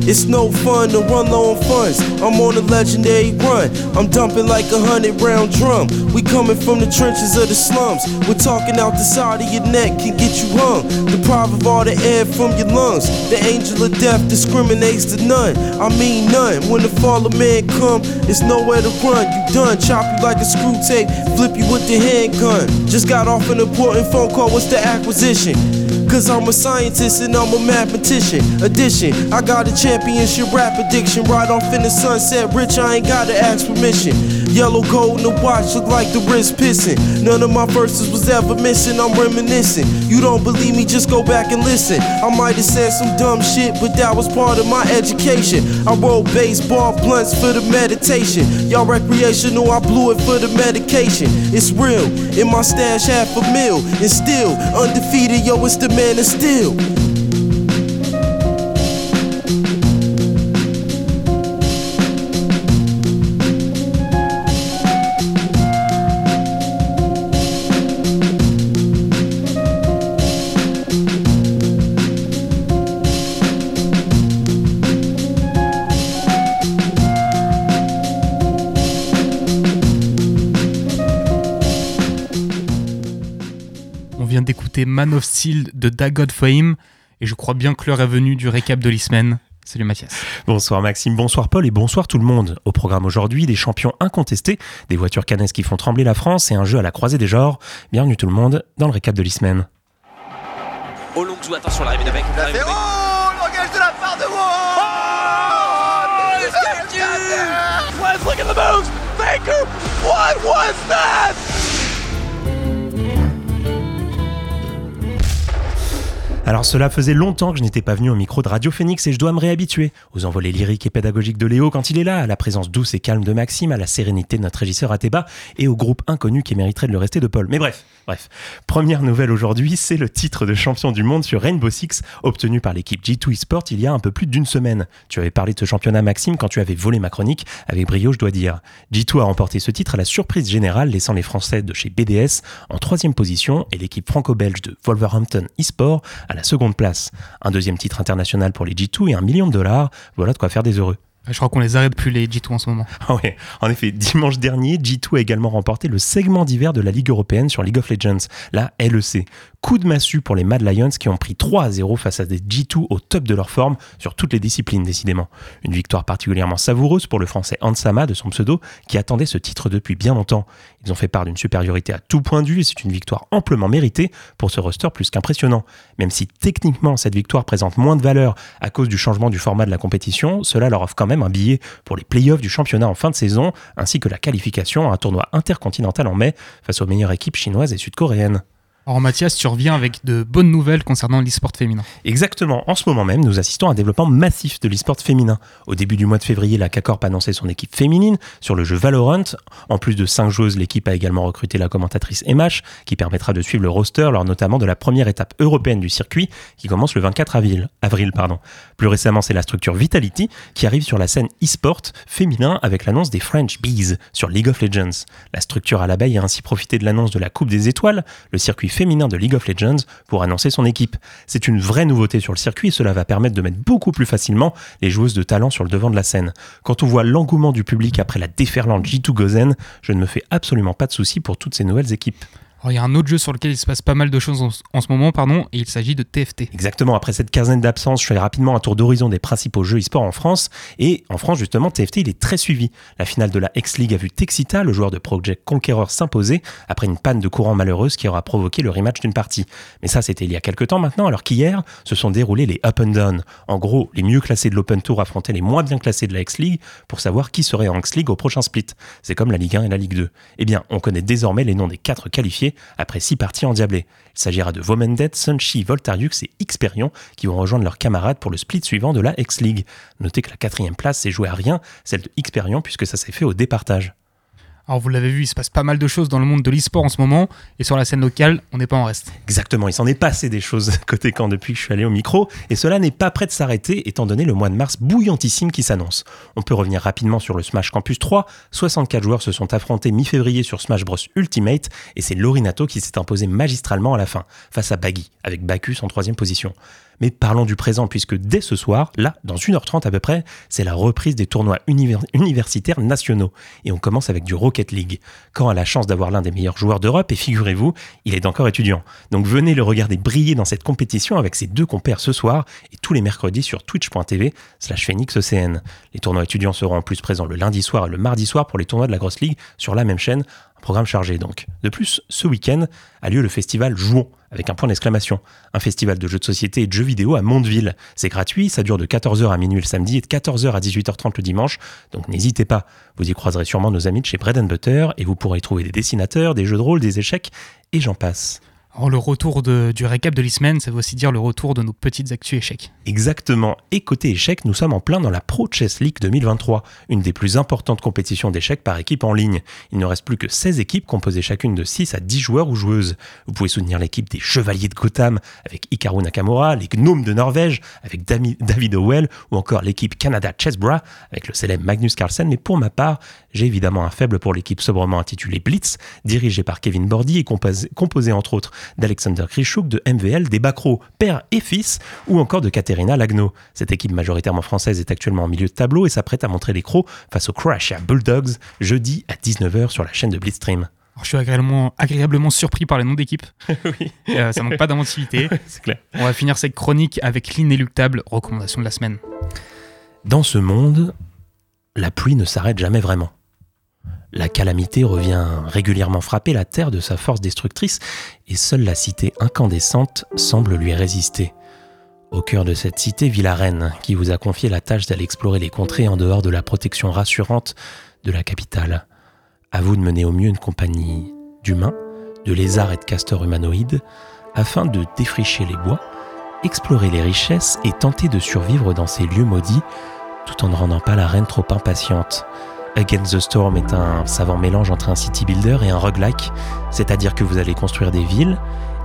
It's no fun to run low on funds. I'm on a legendary run. I'm dumping like a hundred round drum. We coming from the trenches of the slums. We're talking out the side of your neck can get you hung. Deprive of all the air from your lungs. The angel of death discriminates to none. I mean none. When the fall of man come, it's nowhere to run. You done. Chop you like a screw tape. Flip you with the handgun. Just got off an important phone call. What's the acquisition? Cause I'm a scientist and I'm a mathematician. Addition, I got a championship rap addiction. Right off in the sunset, rich, I ain't gotta ask permission. Yellow gold in the watch look like the wrist pissing. None of my verses was ever missing, I'm reminiscing. You don't believe me, just go back and listen. I might have said some dumb shit, but that was part of my education. I roll baseball blunts for the meditation. Y'all recreational, I blew it for the medication. It's real, in my stash half a mil. And still, undefeated, yo, it's the man of steel. D'écouter Man of Steel de Dagot Fame et je crois bien que l'heure est venue du récap de l'e-semaine. Salut Mathias. Bonsoir Maxime, bonsoir Paul et bonsoir tout le monde. Au programme aujourd'hui, des champions incontestés, des voitures canesses qui font trembler la France et un jeu à la croisée des genres. Bienvenue tout le monde dans le récap de l'e-semaine. Olongzou, attention, l'arrivée d'avec. Oh L'engage de la part de Wall Oh Statue Was look at the moves Faker What was that Alors cela faisait longtemps que je n'étais pas venu au micro de Radio Phoenix et je dois me réhabituer aux envolées lyriques et pédagogiques de Léo quand il est là, à la présence douce et calme de Maxime, à la sérénité de notre régisseur Ateba et au groupe inconnu qui mériterait de le rester de Paul. Mais bref, bref. Première nouvelle aujourd'hui, c'est le titre de champion du monde sur Rainbow Six obtenu par l'équipe G2 eSport il y a un peu plus d'une semaine. Tu avais parlé de ce championnat Maxime quand tu avais volé ma chronique avec brio je dois dire. G2 a remporté ce titre à la surprise générale laissant les Français de chez BDS en troisième position et l'équipe franco-belge de Wolverhampton eSport à la seconde place. Un deuxième titre international pour les G2 et un million de dollars, voilà de quoi faire des heureux. Je crois qu'on les arrête plus les G2 en ce moment. <laughs> Ah en effet, dimanche dernier, G2 a également remporté le segment d'hiver de la Ligue européenne sur League of Legends, la LEC. Coup de massue pour les Mad Lions qui ont pris 3 à 0 face à des G2 au top de leur forme sur toutes les disciplines décidément. Une victoire particulièrement savoureuse pour le français Ansama de son pseudo qui attendait ce titre depuis bien longtemps. Ils ont fait part d'une supériorité à tout point de vue et c'est une victoire amplement méritée pour ce roster plus qu'impressionnant. Même si techniquement cette victoire présente moins de valeur à cause du changement du format de la compétition, cela leur offre quand même un billet pour les playoffs du championnat en fin de saison ainsi que la qualification à un tournoi intercontinental en mai face aux meilleures équipes chinoises et sud-coréennes. Alors Mathias, tu reviens avec de bonnes nouvelles concernant l'e-sport féminin. Exactement. En ce moment même, nous assistons à un développement massif de l'e-sport féminin. Au début du mois de février, la CACORP a annoncé son équipe féminine sur le jeu Valorant. En plus de 5 joueuses, l'équipe a également recruté la commentatrice MH, qui permettra de suivre le roster lors notamment de la première étape européenne du circuit, qui commence le 24 avril. avril. Plus récemment, c'est la structure Vitality, qui arrive sur la scène e-sport féminin avec l'annonce des French Bees sur League of Legends. La structure à l'abeille a ainsi profité de l'annonce de la Coupe des Étoiles, le circuit féminin de League of Legends pour annoncer son équipe. C'est une vraie nouveauté sur le circuit et cela va permettre de mettre beaucoup plus facilement les joueuses de talent sur le devant de la scène. Quand on voit l'engouement du public après la déferlante G2 Gozen, je ne me fais absolument pas de soucis pour toutes ces nouvelles équipes. Alors, il y a un autre jeu sur lequel il se passe pas mal de choses en, ce moment, pardon, et il s'agit de TFT. Exactement, après cette quinzaine d'absence, je fais rapidement un tour d'horizon des principaux jeux e-sport en France. Et en France, justement, TFT, il est très suivi. La finale de la X-League a vu Texita, le joueur de Project Conqueror, s'imposer après une panne de courant malheureuse qui aura provoqué le rematch d'une partie. Mais ça, c'était il y a quelques temps maintenant, alors qu'hier se sont déroulés les Up and Down. En gros, les mieux classés de l'Open Tour affrontaient les moins bien classés de la X-League pour savoir qui serait en X-League au prochain split. C'est comme la Ligue 1 et la Ligue 2. Eh bien, on connaît désormais les noms des quatre qualifiés après six parties endiablées. Il s'agira de Vomendet, Sunshi, Voltariux et Xperion qui vont rejoindre leurs camarades pour le split suivant de la X-League. Notez que la quatrième place s'est jouée à rien, celle de Xperion, puisque ça s'est fait au départage. Alors vous l'avez vu, il se passe pas mal de choses dans le monde de l'e-sport en ce moment, et sur la scène locale, on n'est pas en reste. Exactement, il s'en est passé des choses <laughs> côté camp depuis que je suis allé au micro, et cela n'est pas prêt de s'arrêter étant donné le mois de mars bouillantissime qui s'annonce. On peut revenir rapidement sur le Smash Campus 3, 64 joueurs se sont affrontés mi-février sur Smash Bros Ultimate, et c'est Lorinato qui s'est imposé magistralement à la fin, face à Baggy, avec Bacchus en troisième position. Mais parlons du présent, puisque dès ce soir, là, dans 1h30 à peu près, c'est la reprise des tournois univers- universitaires nationaux. Et on commence avec du Rocket League. Quand a la chance d'avoir l'un des meilleurs joueurs d'Europe, et figurez-vous, il est encore étudiant. Donc venez le regarder briller dans cette compétition avec ses deux compères ce soir, et tous les mercredis sur twitch.tv slash. Les tournois étudiants seront en plus présents le lundi soir et le mardi soir pour les tournois de la Grosse Ligue sur la même chaîne, un programme chargé donc. De plus, ce week-end a lieu le festival Jouons avec un point d'exclamation. Un festival de jeux de société et de jeux vidéo à Mondeville. C'est gratuit, ça dure de 14h à minuit le samedi et de 14h à 18h30 le dimanche, donc n'hésitez pas. Vous y croiserez sûrement nos amis de chez Bread Butter et vous pourrez y trouver des dessinateurs, des jeux de rôle, des échecs et j'en passe. Le retour du récap de l'e-semaine, ça veut aussi dire le retour de nos petites actus échecs. Exactement. Et côté échecs, nous sommes en plein dans la Pro Chess League 2023, une des plus importantes compétitions d'échecs par équipe en ligne. Il ne reste plus que 16 équipes composées chacune de 6 à 10 joueurs ou joueuses. Vous pouvez soutenir l'équipe des Chevaliers de Gotham avec Hikaru Nakamura, les Gnomes de Norvège avec David Howell ou encore l'équipe Canada Chessbra avec le célèbre Magnus Carlsen. Mais pour ma part, j'ai évidemment un faible pour l'équipe sobrement intitulée Blitz, dirigée par Kevin Bordy et composée entre autres d'Alexander Krichouk, de MVL, des Bacro, père et fils, ou encore de Katerina Lagno. Cette équipe majoritairement française est actuellement en milieu de tableau et s'apprête à montrer les crocs face aux Croatia Bulldogs jeudi à 19h sur la chaîne de Blitzstream. Alors, je suis agréablement, agréablement surpris par les noms d'équipes. <laughs> oui, Euh, ça manque pas d'inventivité. <laughs> clair. On va finir cette chronique avec l'inéluctable recommandation de la semaine. Dans ce monde, la pluie ne s'arrête jamais vraiment. La calamité revient régulièrement frapper la terre de sa force destructrice et seule la cité incandescente semble lui résister. Au cœur de cette cité vit la reine qui vous a confié la tâche d'aller explorer les contrées en dehors de la protection rassurante de la capitale. À vous de mener au mieux une compagnie d'humains, de lézards et de castors humanoïdes afin de défricher les bois, explorer les richesses et tenter de survivre dans ces lieux maudits tout en ne rendant pas la reine trop impatiente. Against the Storm est un savant mélange entre un city builder et un roguelike, c'est-à-dire que vous allez construire des villes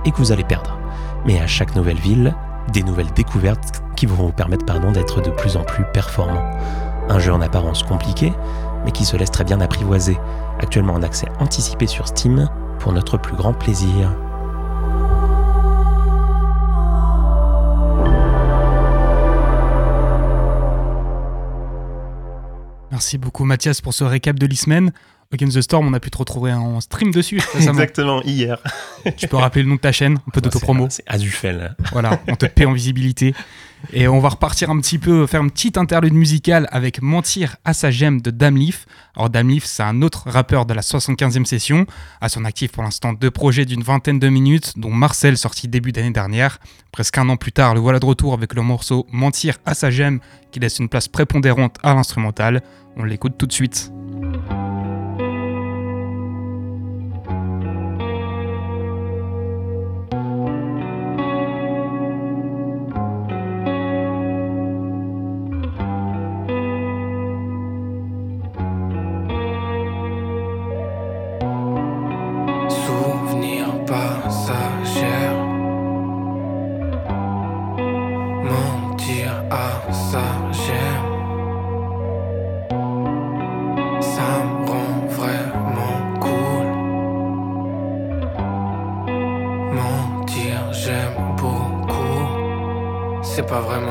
et que vous allez perdre. Mais à chaque nouvelle ville, des nouvelles découvertes qui vont vous permettre pardon, d'être de plus en plus performant. Un jeu en apparence compliqué, mais qui se laisse très bien apprivoiser, actuellement en accès anticipé sur Steam pour notre plus grand plaisir. Merci beaucoup Mathias pour ce récap de l'e-semaine. Against the Storm, on a pu te retrouver en stream dessus. <laughs> Exactement, hier. tu peux rappeler le nom de ta chaîne, un peu d'autopromo. C'est Azufel. Voilà, on te paie en visibilité. Et on va repartir un petit peu, faire une petite interlude musicale avec Mentir à sa gemme de Damleaf. Alors Damleaf, c'est un autre rappeur de la 75e session, à son actif pour l'instant deux projets d'une vingtaine de minutes, dont Marcel sorti début d'année dernière. Presque un an plus tard, le voilà de retour avec le morceau Mentir à sa gemme, qui laisse une place prépondérante à l'instrumental. On l'écoute tout de suite. passagère. Mentir à sa gemme. Ça me rend vraiment cool. Mentir, j'aime beaucoup. C'est pas vraiment.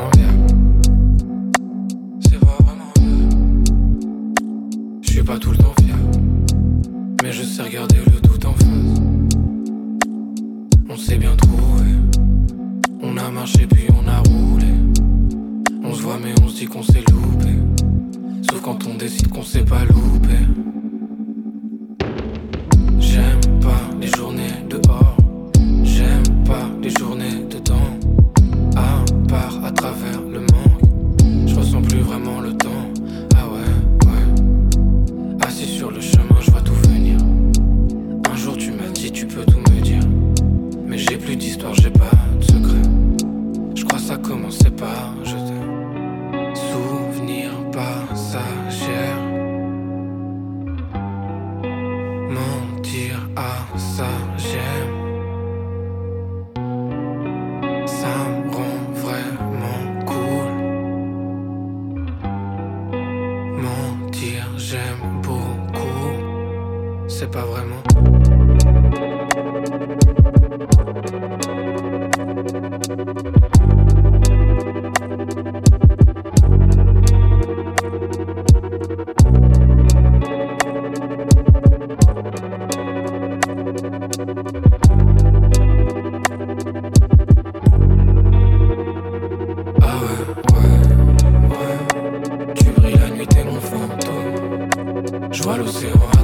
seu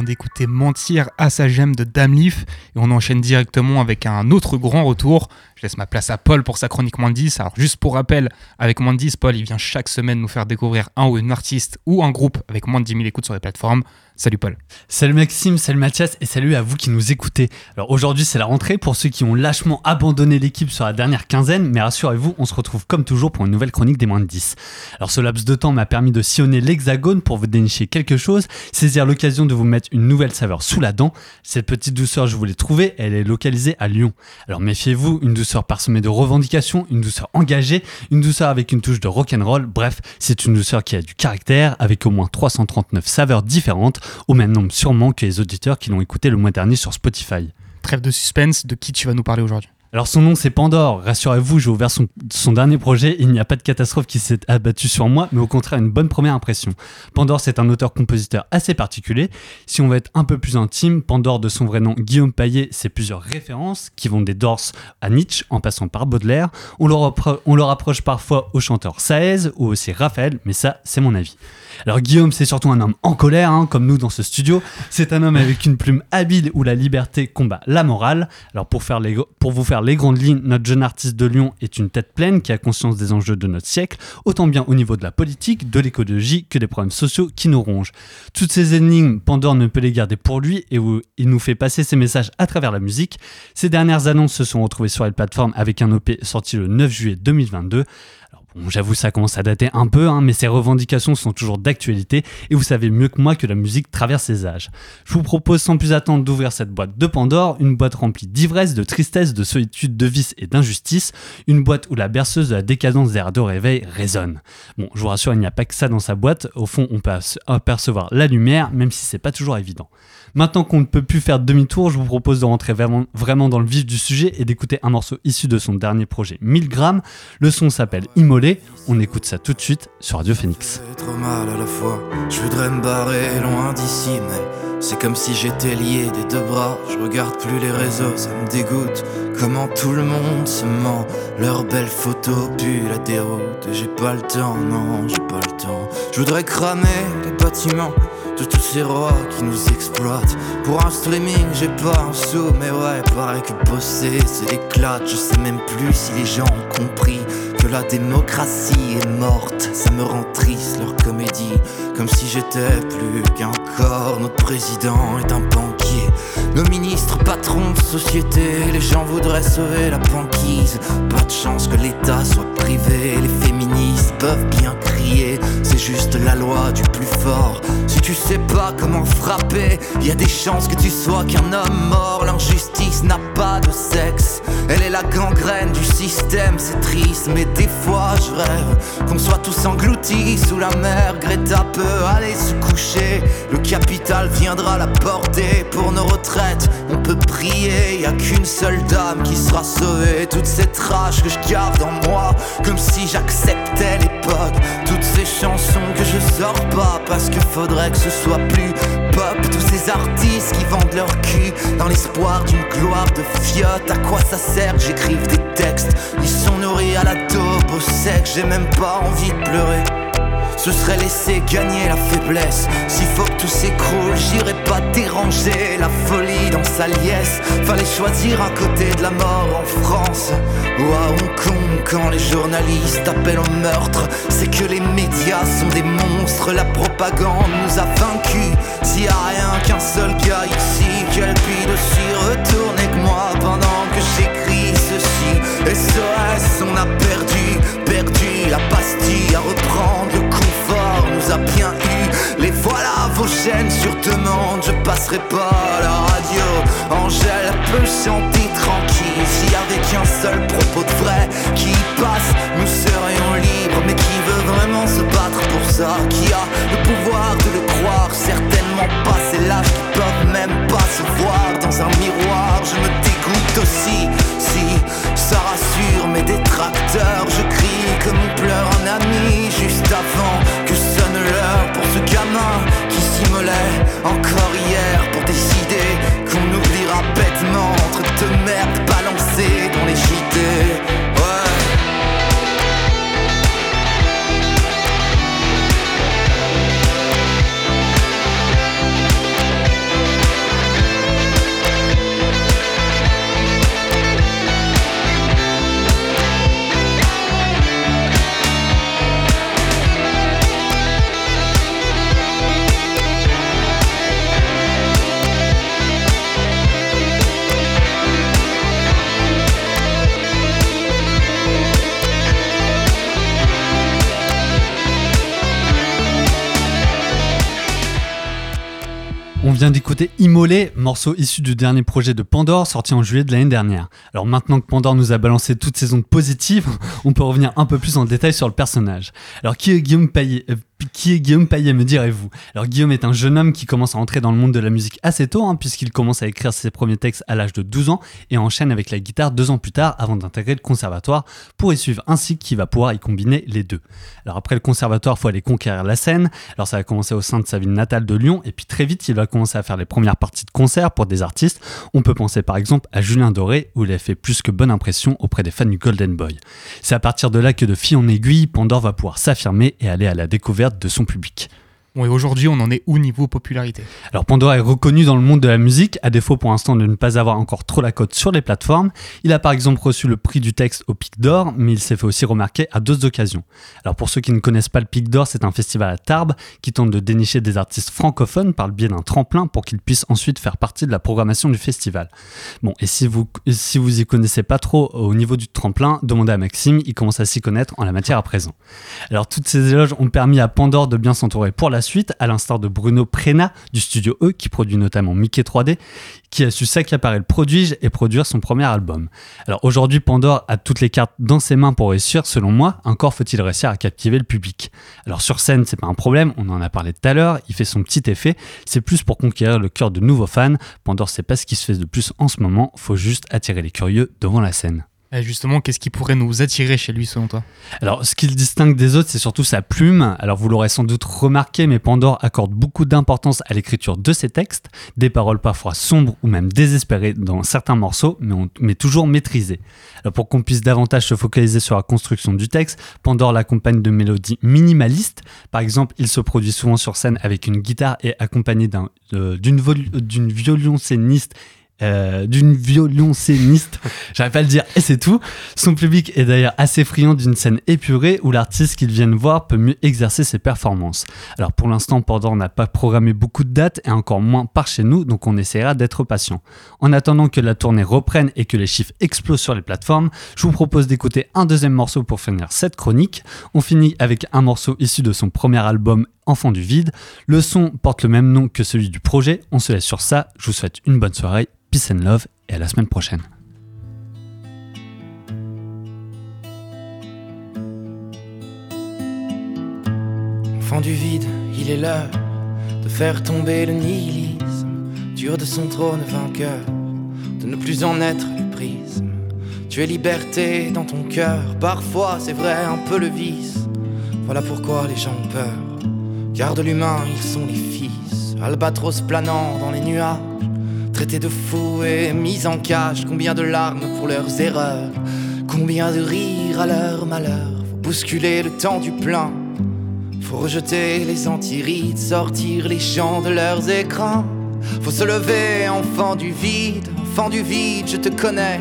d'écouter Mentir à sa gemme de Damleaf et on enchaîne directement avec un autre grand retour. Je laisse ma place à Paul pour sa chronique moins 10. Alors juste pour rappel, avec moins 10, Paul il vient chaque semaine nous faire découvrir un ou une artiste ou un groupe avec moins de 10 000 écoutes sur les plateformes. Salut Paul. Salut Maxime, salut Mathias et salut à vous qui nous écoutez. Alors aujourd'hui c'est la rentrée pour ceux qui ont lâchement abandonné l'équipe sur la dernière quinzaine, mais rassurez-vous, on se retrouve comme toujours pour une nouvelle chronique des moins de 10. Alors ce laps de temps m'a permis de sillonner l'hexagone pour vous dénicher quelque chose, saisir l'occasion de vous mettre une nouvelle saveur sous la dent. Cette petite douceur je voulais trouver, elle est localisée à Lyon. Alors méfiez-vous, une douceur parsemée de revendications, une douceur engagée, une douceur avec une touche de rock'n'roll, bref, c'est une douceur qui a du caractère, avec au moins 339 saveurs différentes au même nombre sûrement que les auditeurs qui l'ont écouté le mois dernier sur Spotify. Trêve de suspense, de qui tu vas nous parler aujourd'hui? Alors son nom c'est Pandore, rassurez-vous, j'ai ouvert son, son, dernier projet, il n'y a pas de catastrophe qui s'est abattue sur moi, mais au contraire une bonne première impression. Pandore c'est un auteur-compositeur assez particulier, si on veut être un peu plus intime, Pandore de son vrai nom Guillaume Paillet, c'est plusieurs références qui vont des Dors à Nietzsche en passant par Baudelaire, on le, on le rapproche parfois au chanteur Saez ou aussi Raphaël, mais ça c'est mon avis. Alors Guillaume, c'est surtout un homme en colère, hein, comme nous dans ce studio. C'est un homme avec une plume habile où la liberté combat la morale. Alors pour, faire les, pour vous faire les grandes lignes, notre jeune artiste de Lyon est une tête pleine qui a conscience des enjeux de notre siècle, autant bien au niveau de la politique, de l'écologie que des problèmes sociaux qui nous rongent. Toutes ces énigmes, Pandore ne peut les garder pour lui et où il nous fait passer ses messages à travers la musique. Ces dernières annonces se sont retrouvées sur les plateformes avec un OP sorti le 9 juillet 2022 Bon, j'avoue, ça commence à dater un peu, hein, mais ces revendications sont toujours d'actualité et vous savez mieux que moi que la musique traverse les âges. Je vous propose sans plus attendre d'ouvrir cette boîte de Pandore, une boîte remplie d'ivresse, de tristesse, de solitude, de vice et d'injustice, une boîte où la berceuse de la décadence des de réveil résonne. Bon, je vous rassure, il n'y a pas que ça dans sa boîte, au fond, on peut apercevoir la lumière, même si c'est pas toujours évident. Maintenant qu'on ne peut plus faire demi-tour, je vous propose de rentrer vraiment, dans le vif du sujet et d'écouter un morceau issu de son dernier projet 1000 grammes. Le son s'appelle Immolé. On écoute ça tout de suite sur Radio Phoenix. Trop mal à la fois, je voudrais me barrer loin d'ici, mais c'est comme si j'étais lié des deux bras. Je regarde plus les réseaux, ça me dégoûte. Comment tout le monde se ment, leurs belles photos puent la déroute. J'ai pas le temps, non, j'ai pas le temps. Je voudrais cramer les bâtiments de tous ces rois qui nous exploitent. Pour un streaming, j'ai pas un sou, mais ouais, pareil que bosser, c'est l'éclat. Je sais même plus si les gens ont compris que la démocratie est morte. Ça me rend triste leur comédie, comme si j'étais plus qu'un corps. Notre président est un banquier, nos ministres patrons de société. Les gens voudraient sauver la banquise. Pas de chance que l'État soit privé. Les féministes peuvent bien crier, c'est juste la loi du plus fort. Si tu sais pas comment frapper, y a des chances que tu sois qu'un homme mort. L'injustice n'a pas de sexe, elle est la gangrène du système. C'est triste, mais des fois je rêve qu'on soit tous engloutis sous la mer. Greta peut aller se coucher, le capital viendra la porter pour nos retraites. On peut prier, y a qu'une seule dame qui sera sauvée. Toute cette rage que je garde en moi, comme si j'acceptais l'époque. Toutes ces chansons que je sors pas parce que faudrait que ce soit plus pop. Tous ces artistes qui vendent leur cul dans l'espoir d'une gloire de fiotte. À quoi ça sert que j'écrive des textes? Ils sont nourris à la taupe, au sec, j'ai même pas envie de pleurer ce serait laisser gagner la faiblesse. S'il faut que tout s'écroule, j'irai pas déranger la folie dans sa liesse. Fallait choisir un côté de la mort en France ou à Hong Kong quand les journalistes appellent au meurtre. C'est que les médias sont des monstres, la propagande nous a vaincus. S'il y a rien qu'un seul gars ici, quel puis dessus retourne avec moi pendant que j'écris ceci. SOS, on a perdu, perdu la pastille à reprendre bien. Les voilà vos chaînes sur demande, je passerai pas la radio. Angèle peut chanter tranquille s'il y avait qu'un seul propos de vrai qui passe, nous serions libres. Mais qui veut vraiment se battre pour ça? Qui a le pouvoir de le croire? Certainement pas, c'est l'âge qui peuvent même pas se voir dans un miroir. Je me dégoûte aussi, si ça rassure mes détracteurs. Je crie comme on pleure un ami juste avant pour ce gamin qui s'immolait encore hier pour décider qu'on oubliera bêtement entre deux merdes balancées dans les JT. Vient d'écouter Immolé, morceau issu du dernier projet de Pandore sorti en juillet de l'année dernière. Alors maintenant que Pandore nous a balancé toutes ses ondes positives, <laughs> on peut revenir un peu plus en détail sur le personnage. Alors qui est Guillaume Payet euh, qui est Guillaume Payet, me direz-vous Alors Guillaume est un jeune homme qui commence à entrer dans le monde de la musique assez tôt, hein, puisqu'il commence à écrire ses premiers textes à l'âge de 12 ans et enchaîne avec la guitare deux ans plus tard avant d'intégrer le conservatoire pour y suivre un cycle qui va pouvoir y combiner les deux. Alors après le conservatoire, il faut aller conquérir la scène. Alors ça va commencer au sein de sa ville natale de Lyon et puis très vite il va commencer à faire les premières parties de concert pour des artistes. On peut penser par exemple à Julien Doré où il a fait plus que bonne impression auprès des fans du Golden Boy. C'est à partir de là que de fil en aiguille, Pandore va pouvoir s'affirmer et aller à la découverte de son public. Bon, et aujourd'hui, on en est où niveau popularité Alors Pandora est reconnu dans le monde de la musique, à défaut pour l'instant de ne pas avoir encore trop la cote sur les plateformes. Il a par exemple reçu le prix du texte au Pic d'Or, mais il s'est fait aussi remarquer à deux occasions. Alors pour ceux qui ne connaissent pas le Pic d'Or, c'est un festival à Tarbes qui tente de dénicher des artistes francophones par le biais d'un tremplin pour qu'ils puissent ensuite faire partie de la programmation du festival. Bon, et si vous si vous y connaissez pas trop au niveau du tremplin, demandez à Maxime, il commence à s'y connaître en la matière à présent. Alors toutes ces éloges ont permis à Pandore de bien s'entourer pour la suite, à l'instar de Bruno Prena du studio E, qui produit notamment Mickey 3D, qui a su s'accaparer le prodige et produire son premier album. Alors aujourd'hui, Pandore a toutes les cartes dans ses mains pour réussir, selon moi, encore faut-il réussir à captiver le public? Alors sur scène, c'est pas un problème, on en a parlé tout à l'heure, il fait son petit effet, c'est plus pour conquérir le cœur de nouveaux fans. Pandore, c'est pas ce qui se fait de plus en ce moment, faut juste attirer les curieux devant la scène. Et justement, qu'est-ce qui pourrait nous attirer chez lui selon toi Alors, ce qui le distingue des autres, c'est surtout sa plume. Alors, vous l'aurez sans doute remarqué, mais Pandore accorde beaucoup d'importance à l'écriture de ses textes, des paroles parfois sombres ou même désespérées dans certains morceaux, mais, toujours maîtrisées. Alors, pour qu'on puisse davantage se focaliser sur la construction du texte, Pandore l'accompagne de mélodies minimalistes. Par exemple, il se produit souvent sur scène avec une guitare et accompagné d'un, euh, d'une, d'une violoncelliste euh, d'une violoncelliste, <laughs> j'arrive pas à le dire, et c'est tout. Son public est d'ailleurs assez friand d'une scène épurée où l'artiste qu'ils viennent voir peut mieux exercer ses performances. Alors pour l'instant, Pandore n'a pas programmé beaucoup de dates et encore moins par chez nous, donc on essaiera d'être patient. En attendant que la tournée reprenne et que les chiffres explosent sur les plateformes, je vous propose d'écouter un deuxième morceau pour finir cette chronique. On finit avec un morceau issu de son premier album Enfant du vide. Le son porte le même nom que celui du projet. On se laisse sur ça. Je vous souhaite une bonne soirée, peace and love et à la semaine prochaine. Enfant du vide, il est l'heure de faire tomber le nihilisme, dur de son trône vainqueur, de ne plus en être le prisme. Tu es liberté dans ton cœur, parfois c'est vrai un peu le vice. Voilà pourquoi les gens ont peur. Car de l'humain, ils sont les fils, albatros planant dans les nuages, traités de fous et mis en cage. Combien de larmes pour leurs erreurs, combien de rires à leur malheur. Faut bousculer le temps du plein. Faut rejeter les antirides, sortir les gens de leurs écrans. Faut se lever, enfant du vide, enfant du vide, je te connais.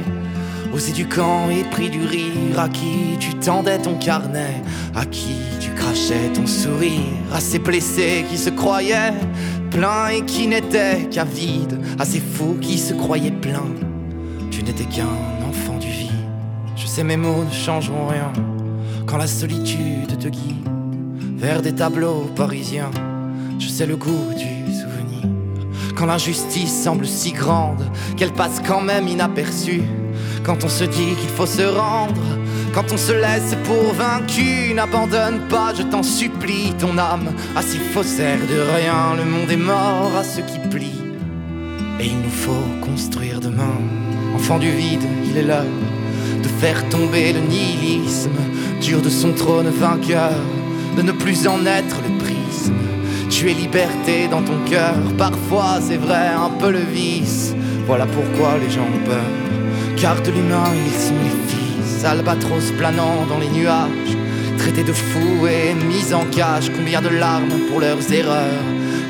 Osé du camp et pris du rire, à qui tu tendais ton carnet, à qui tu crachais ton sourire, à ces blessés qui se croyaient pleins et qui n'étaient qu'à vide, à ces fous qui se croyaient pleins. Tu n'étais qu'un enfant du vide. Je sais mes mots ne changeront rien quand la solitude te guide vers des tableaux parisiens. Je sais le goût du souvenir. Quand l'injustice semble si grande qu'elle passe quand même inaperçue. Quand on se dit qu'il faut se rendre, quand on se laisse pour vaincu, n'abandonne pas, je t'en supplie, ton âme à ces faussaires de rien. Le monde est mort à ceux qui plient. Et il nous faut construire demain. Enfant du vide, il est l'heure de faire tomber le nihilisme, dur de son trône vainqueur, de ne plus en être le prisme. Tu es liberté dans ton cœur, parfois c'est vrai un peu le vice. Voilà pourquoi les gens ont peur, car de l'humain ils sont les fils, albatros planant dans les nuages, traités de fous et mis en cage. Combien de larmes pour leurs erreurs,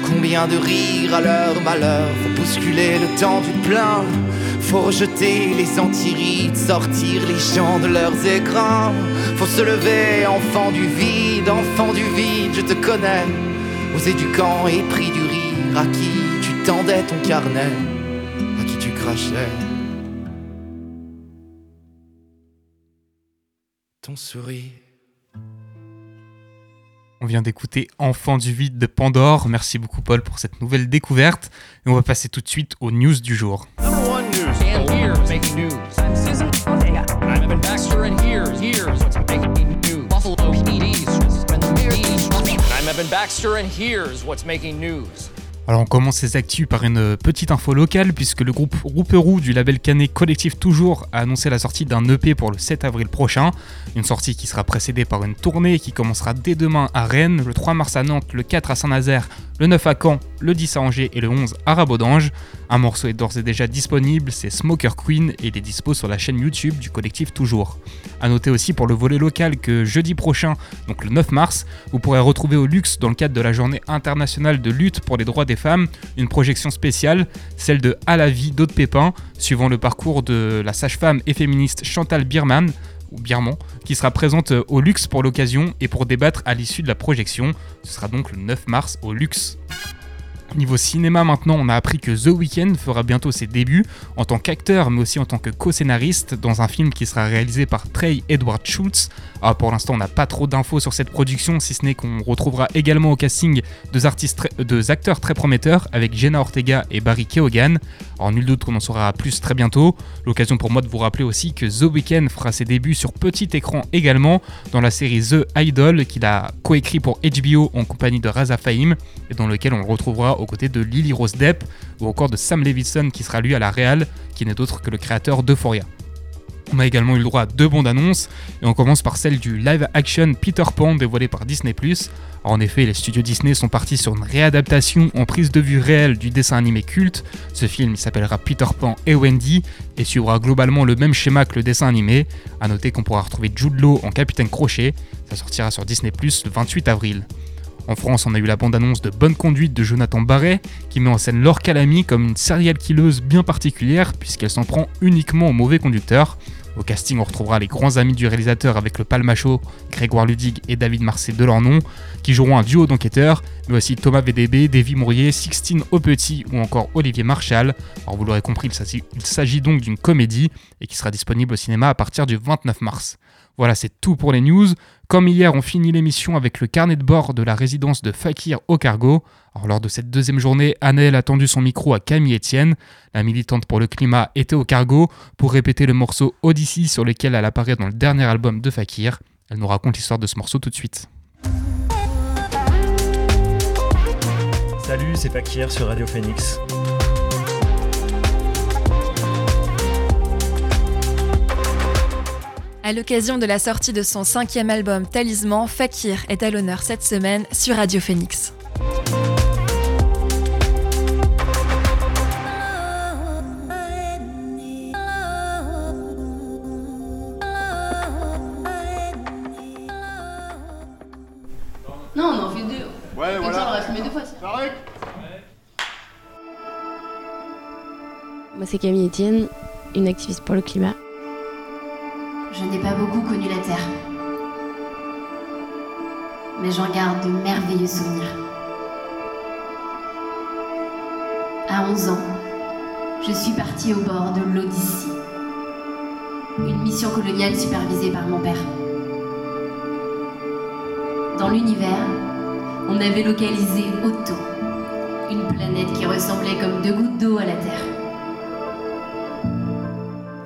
combien de rires à leur malheur. Faut bousculer le temps du plein. Faut rejeter les antirides, sortir les gens de leurs écrans. Faut se lever, enfant du vide, enfant du vide, je te connais. Osé du camp et pris du rire, à qui tu tendais ton carnet, à qui tu crachais. Ton sourire. On vient d'écouter Enfant du vide de Pandore. Merci beaucoup Paul pour cette nouvelle découverte. Et on va passer tout de suite aux news du jour. Number one news. And here's making news. I'm Evan Baxter, and here's what's making news? Alors on commence ces actus par une petite info locale puisque le groupe Rouperou du label Canet Collectif Toujours a annoncé la sortie d'un EP pour le 7 avril prochain. Une sortie qui sera précédée par une tournée qui commencera dès demain à Rennes, le 3 mars à Nantes, le 4 à Saint-Nazaire, le 9 à Caen, le 10 à Angers et le 11 à Rabodange. Un morceau est d'ores et déjà disponible, c'est Smoker Queen et il est dispo sur la chaîne YouTube du collectif Toujours. A noter aussi pour le volet local que jeudi prochain, donc le 9 mars, vous pourrez retrouver au Luxe dans le cadre de la journée internationale de lutte pour les droits des femmes une projection spéciale, celle de À la vie d'Aude Pépin, suivant le parcours de la sage-femme et féministe Chantal Birman qui sera présente au Luxe pour l'occasion et pour débattre à l'issue de la projection. Ce sera donc le 9 mars au Luxe. Niveau cinéma maintenant, on a appris que The Weeknd fera bientôt ses débuts en tant qu'acteur mais aussi en tant que co-scénariste dans un film qui sera réalisé par Trey Edward Schultz. Ah, pour l'instant, on n'a pas trop d'infos sur cette production, si ce n'est qu'on retrouvera également au casting deux, artistes deux acteurs très prometteurs avec Jenna Ortega et Barry Keoghan. Alors nul doute qu'on en saura plus très bientôt. L'occasion pour moi de vous rappeler aussi que The Weeknd fera ses débuts sur petit écran également dans la série The Idol qu'il a coécrit pour HBO en compagnie de Raza Fahim et dans lequel on le retrouvera aux côtés de Lily Rose Depp ou encore de Sam Levinson qui sera lui à la réal, qui n'est autre que le créateur d'Euphoria. On a également eu le droit à deux bandes annonces, et on commence par celle du live action Peter Pan dévoilé par Disney. En effet, les studios Disney sont partis sur une réadaptation en prise de vue réelle du dessin animé culte. Ce film s'appellera Peter Pan et Wendy et suivra globalement le même schéma que le dessin animé. A noter qu'on pourra retrouver Jude Law en Capitaine Crochet. Ça sortira sur Disney le 28 avril. En France, on a eu la bande-annonce de Bonne Conduite de Jonathan Barret, qui met en scène Laure Calamy comme une serial killeuse bien particulière, puisqu'elle s'en prend uniquement aux mauvais conducteurs. Au casting, on retrouvera les grands amis du réalisateur avec le palmacho, Grégoire Ludig et David Marseille de leur nom, qui joueront un duo d'enquêteurs, mais aussi Thomas VDB, Davy Mourier, Sixtine Aupetit ou encore Olivier Marchal. Alors vous l'aurez compris, il s'agit donc d'une comédie et qui sera disponible au cinéma à partir du 29 mars. Voilà, c'est tout pour les news. Comme hier, on finit l'émission avec le carnet de bord de la résidence de Fakir au cargo. Alors, lors de cette deuxième journée, Annelle a tendu son micro à Camille Etienne. La militante pour le climat était au cargo pour répéter le morceau Odyssey sur lequel elle apparaît dans le dernier album de Fakir. Elle nous raconte l'histoire de ce morceau tout de suite. Salut, c'est Fakir sur Radio Phoenix. À l'occasion de la sortie de son cinquième album Talisman, Fakir est à l'honneur cette semaine sur Radio Phoenix. Non, on en fait deux. Ouais, Comme voilà. ça, on deux fois. Moi, c'est Camille Etienne, une activiste pour le climat. Je n'ai pas beaucoup connu la Terre. Mais j'en garde de merveilleux souvenirs. À 11 ans, je suis partie au bord de l'Odyssée. Une mission coloniale supervisée par mon père. Dans l'univers, on avait localisé Otto, une planète qui ressemblait comme deux gouttes d'eau à la Terre.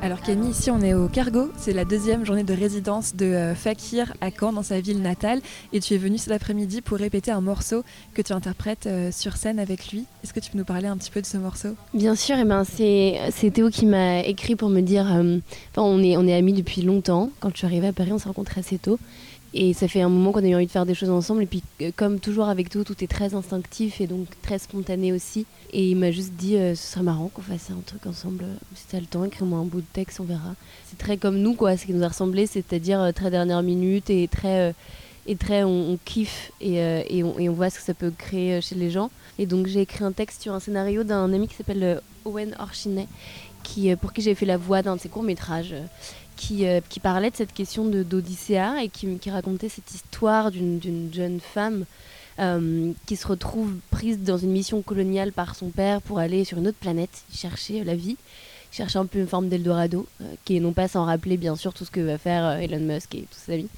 Alors Camille, ici on est au Cargo, c'est la deuxième journée de résidence de euh, Fakir à Caen, dans sa ville natale, et tu es venu cet après-midi pour répéter un morceau que tu interprètes euh, sur scène avec lui. Est-ce que tu peux nous parler un petit peu de ce morceau? Bien sûr, eh ben, c'est Théo qui m'a écrit pour me dire. euh, on est, on est amis depuis longtemps. Quand je suis arrivée à Paris, on s'est rencontrés assez tôt. Et ça fait un moment qu'on a eu envie de faire des choses ensemble. Et puis, euh, comme toujours avec Théo, tout est très instinctif et donc très spontané aussi. Et il m'a juste dit euh, ce serait marrant qu'on fasse un truc ensemble. Si t'as le temps, écris-moi un bout de texte, on verra. C'est très comme nous, quoi. Ce qui nous a ressemblé, c'est-à-dire euh, très dernière minute et très. euh, et très on, kiffe et, euh, et, on, et on voit ce que ça peut créer euh, chez les gens. Et donc j'ai écrit un texte sur un scénario d'un ami qui s'appelle euh, Owen Orchinet, qui, euh, pour qui j'ai fait la voix d'un de ses courts-métrages, euh, qui, euh, qui parlait de cette question d'Odyssée et qui, racontait cette histoire d'une jeune femme euh, qui se retrouve prise dans une mission coloniale par son père pour aller sur une autre planète chercher la vie, chercher un peu une forme d'Eldorado, euh, qui est non pas sans rappeler bien sûr tout ce que va faire euh, Elon Musk et tous ses amis.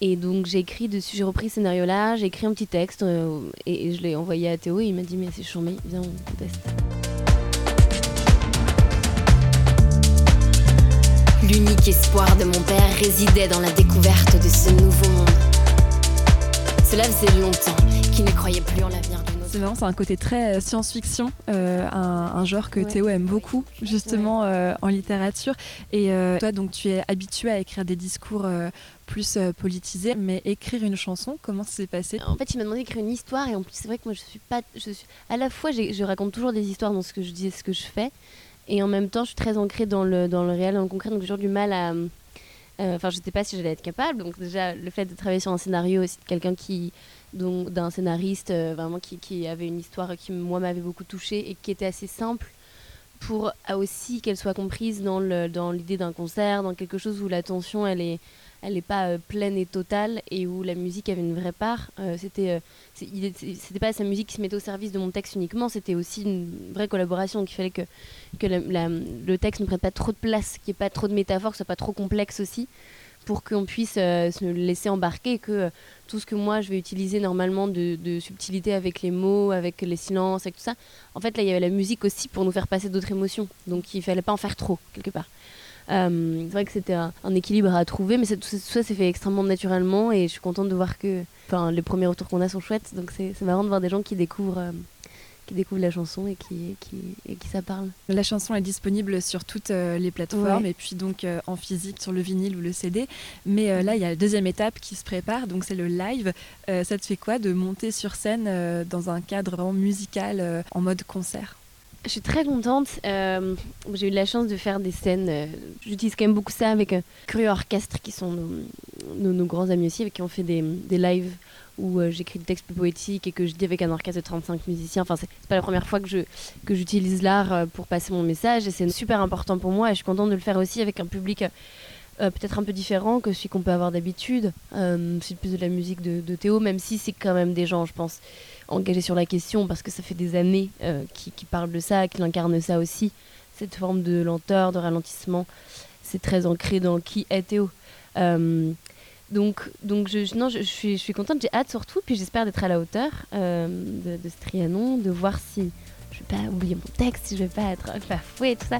Et donc j'ai écrit dessus, j'ai repris ce scénario-là, j'ai écrit un petit texte et, je l'ai envoyé à Théo et il m'a dit mais c'est chambé, viens on teste. L'unique espoir de mon père résidait dans la découverte de ce nouveau monde. Cela faisait longtemps qu'il ne croyait plus en l'avenir de notre C'est marrant, c'est un côté très science-fiction, euh, un, un, genre que Ouais. Théo aime beaucoup, justement, euh, en littérature. Et euh, toi, donc, tu es habitué à écrire des discours euh, plus euh, politisés, mais écrire une chanson, comment ça s'est passé? En fait, il m'a demandé d'écrire une histoire et en plus, c'est vrai que moi, je suis pas. Je suis, à la fois, je raconte toujours des histoires dans ce que je dis et ce que je fais, et en même temps, je suis très ancrée dans le, dans le réel, dans le concret, donc j'ai toujours du mal à. euh, Enfin, je sais pas si j'allais être capable. Donc, déjà, le fait de travailler sur un scénario aussi de quelqu'un qui. d'un scénariste euh, vraiment qui, qui avait une histoire qui, moi, m'avait beaucoup touchée et qui était assez simple pour euh, aussi qu'elle soit comprise dans le- dans l'idée d'un concert, dans quelque chose où l'attention, elle est elle n'est pas euh, pleine et totale et où la musique avait une vraie part. Euh, c'était euh, c'était pas sa musique qui se mettait au service de mon texte uniquement, c'était aussi une vraie collaboration. Donc il fallait que, le texte ne prenne pas trop de place, qu'il n'y ait pas trop de métaphores, que ce soit pas trop complexe aussi, pour qu'on puisse euh, se laisser embarquer que tout ce que moi je vais utiliser normalement de, subtilité avec les mots, avec les silences, avec tout ça, en fait là il y avait la musique aussi pour nous faire passer d'autres émotions. Donc il fallait pas en faire trop quelque part. Euh, c'est vrai que c'était un, un équilibre à trouver, mais ça, tout ça s'est fait extrêmement naturellement et je suis contente de voir que enfin, les premiers retours qu'on a sont chouettes. Donc c'est c'est marrant de voir des gens qui découvrent, euh, qui découvrent la chanson et qui, qui, et qui ça parle. La chanson est disponible sur toutes euh, les plateformes Ouais. et puis donc euh, en physique sur le vinyle ou le CD. Mais euh, là, il y a la deuxième étape qui se prépare, donc c'est le live. Ça te fait quoi de monter sur scène dans un cadre vraiment musical en mode concert? Je suis très contente. Euh, J'ai eu la chance de faire des scènes. euh, J'utilise quand même beaucoup ça avec euh, Cru Orchestre, qui sont nos, grands amis aussi, avec qui on fait des, des lives où euh, j'écris des textes plus poétiques et que je dis avec un orchestre de 35 musiciens. Enfin, c'est pas la première fois que je que j'utilise l'art pour passer mon message et c'est super important pour moi. Et je suis contente de le faire aussi avec un public. Euh, peut-être un peu différent que celui qu'on peut avoir d'habitude. Euh, c'est plus de la musique de, Théo, même si c'est quand même des gens, je pense, engagés sur la question, parce que ça fait des années euh, parlent de ça, qui incarnent ça aussi, cette forme de lenteur, de ralentissement. C'est très ancré dans qui est Théo. Euh, donc, donc je, non, je, suis, je suis contente, j'ai hâte surtout, puis j'espère d'être à la hauteur de, de ce Trianon, de voir si vais pas oublier mon texte, je vais pas être bafouée tout ça.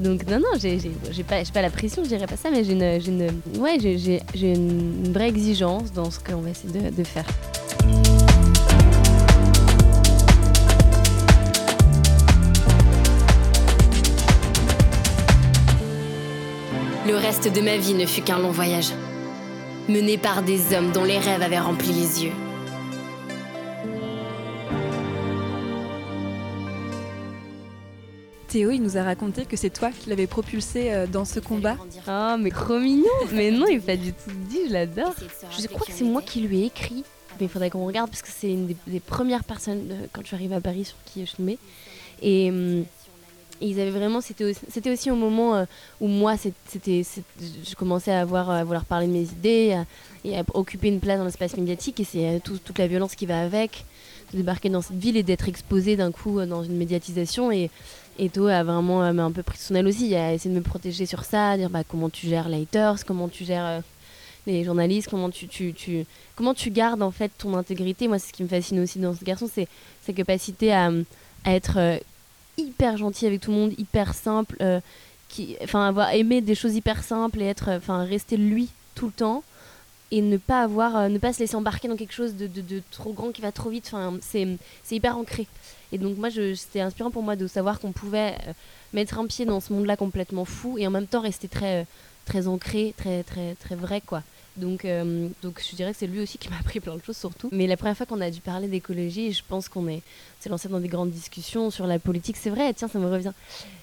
Donc non, non, j'ai pas, pas la pression, je dirais pas ça, mais j'ai une, vraie exigence dans ce qu'on va essayer de faire. Le reste de ma vie ne fut qu'un long voyage, mené par des hommes dont les rêves avaient rempli les yeux. Théo, il nous a raconté que c'est toi qui l'avais propulsé euh, dans ce combat. Ah, mais trop mignon Mais non, il pas du tout dit, je l'adore. Je crois que c'est moi qui lui ai écrit. Mais il faudrait qu'on regarde parce que c'est une des, des premières personnes euh, quand je suis arrivée à Paris sur qui je tombais. Et, hum, et ils avaient vraiment, c'était aussi, c'était aussi au moment euh, où moi, c'était, je commençais à, avoir, à vouloir parler de mes idées à- et à occuper une place dans l'espace médiatique. Et c'est euh, tout- toute la violence qui va avec, de débarquer dans cette ville et d'être exposé d'un coup dans une médiatisation. Et, et Théo a vraiment euh, un peu aile aussi, il a essayé de me protéger sur ça, dire bah, comment tu gères les haters, comment tu gères euh, les journalistes, comment tu, comment tu gardes en fait ton intégrité. Moi, c'est ce qui me fascine aussi dans ce garçon, c'est sa capacité à, être euh, hyper gentil avec tout le monde, hyper simple, euh, qui, enfin avoir aimé des choses hyper simples et être, enfin rester lui tout le temps et ne pas avoir, ne pas se laisser embarquer dans quelque chose de, trop grand qui va trop vite. Enfin, c'est hyper ancré. Et donc moi, c'était inspirant pour moi de savoir qu'on pouvait euh, mettre un pied dans ce monde-là complètement fou et en même temps rester très, euh, très ancré, très, très, très vrai, quoi. Donc, euh, donc je dirais que c'est lui aussi qui m'a appris plein de choses surtout. Mais la première fois qu'on a dû parler d'écologie, je pense qu'on est, s'est lancé dans des grandes discussions sur la politique. C'est vrai, tiens, ça me revient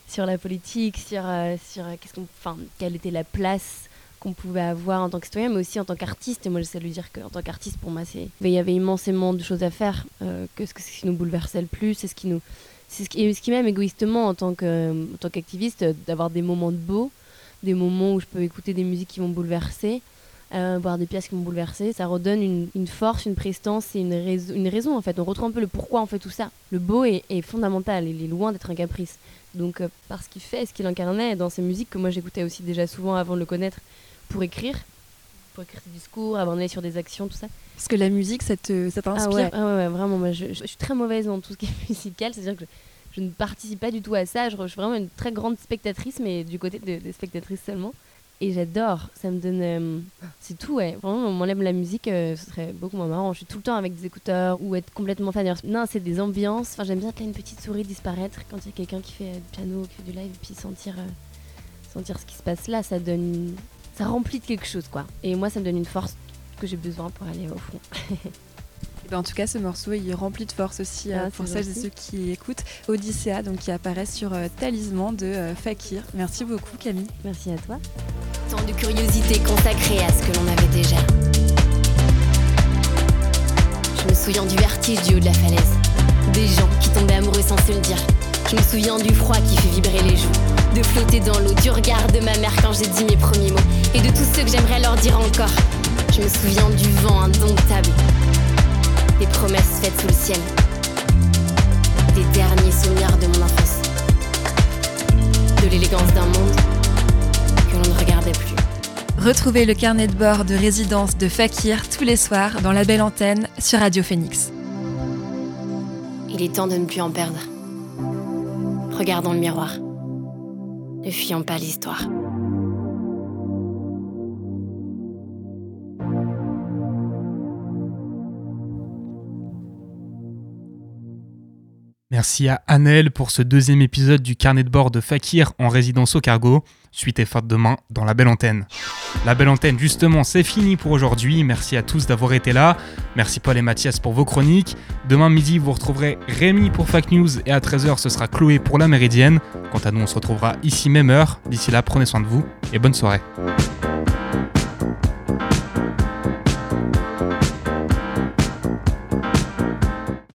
sur la politique, sur, sur qu'est-ce qu'on, enfin, quelle était la place qu'on pouvait avoir en tant que citoyen, mais aussi en tant qu'artiste. Et moi, j'essaie de lui dire qu'en tant qu'artiste, pour moi, c'est il y avait immensément de choses à faire. Euh, que ce qui nous bouleversait le plus, c'est ce qui nous, c'est ce qui, et ce qui m'aime égoïstement en tant que, en tant qu'activiste, euh, d'avoir des moments de beau, des moments où je peux écouter des musiques qui vont bouleverser. Euh, voir des pièces qui m'ont bouleversé, ça redonne une, force, une prestance et une, raison, une raison en fait. On retrouve un peu le pourquoi on fait tout ça. Le beau est, est fondamental, il est loin d'être un caprice. Donc euh, par ce qu'il fait, ce qu'il incarnait dans ses musiques que moi j'écoutais aussi déjà souvent avant de le connaître pour écrire, pour écrire des discours, abandonner sur des actions, tout ça. Parce que la musique, ça te- ça Ah t'inspire ouais, ah ouais, vraiment, moi je, je- je suis très mauvaise dans tout ce qui est <laughs> musical, c'est-à-dire que je, je ne participe pas du tout à ça, je, suis vraiment une très grande spectatrice, mais du côté de- des spectatrices seulement. et j'adore. Ça me donne. euh, c'est tout, ouais. Vraiment, on m'enlève la musique, euh, ce serait beaucoup moins marrant. Je suis tout le temps avec des écouteurs ou être complètement fan. Non, c'est des ambiances. Enfin, j'aime bien être là, une petite souris disparaître quand il y a quelqu'un qui fait du piano, qui fait du live, et puis sentir, euh, sentir ce qui se passe là. Ça donne. Ça remplit de quelque chose, quoi. Et moi, ça me donne une force que j'ai besoin pour aller au fond. <laughs> Eh ben, en tout cas, ce morceau il est rempli de force aussi euh, Ah, pour celles et ceux qui écoutent Odyssea, donc qui apparaît sur euh, Talisman de euh, Fakir. Merci beaucoup, Camille. Merci à toi. Tant de curiosité consacrée à ce que l'on avait déjà. Je me souviens du vertige du haut de la falaise. Des gens qui tombaient amoureux sans se le dire. Je me souviens du froid qui fait vibrer les joues. De flotter dans l'eau, du regard de ma mère quand j'ai dit mes premiers mots. Et de tous ceux que j'aimerais leur dire encore. Je me souviens du vent indomptable. Des promesses faites sous le ciel. Des derniers souvenirs de mon enfance. De l'élégance d'un monde que l'on ne regardait plus. Retrouvez le carnet de bord de résidence de Fakir tous les soirs dans la belle antenne sur Radio Phoenix. Il est temps de ne plus en perdre. Regardons le miroir. Ne fuyons pas l'histoire. Merci à Annelle pour ce deuxième épisode du carnet de bord de Fakir en résidence au cargo. Suite et fin demain dans la belle antenne. La belle antenne, justement, c'est fini pour aujourd'hui. Merci à tous d'avoir été là. Merci Paul et Mathias pour vos chroniques. Demain midi, vous retrouverez Rémi pour Fact News et à 13h, ce sera Chloé pour la Méridienne. Quant à nous, on se retrouvera ici même heure. D'ici là, prenez soin de vous et bonne soirée.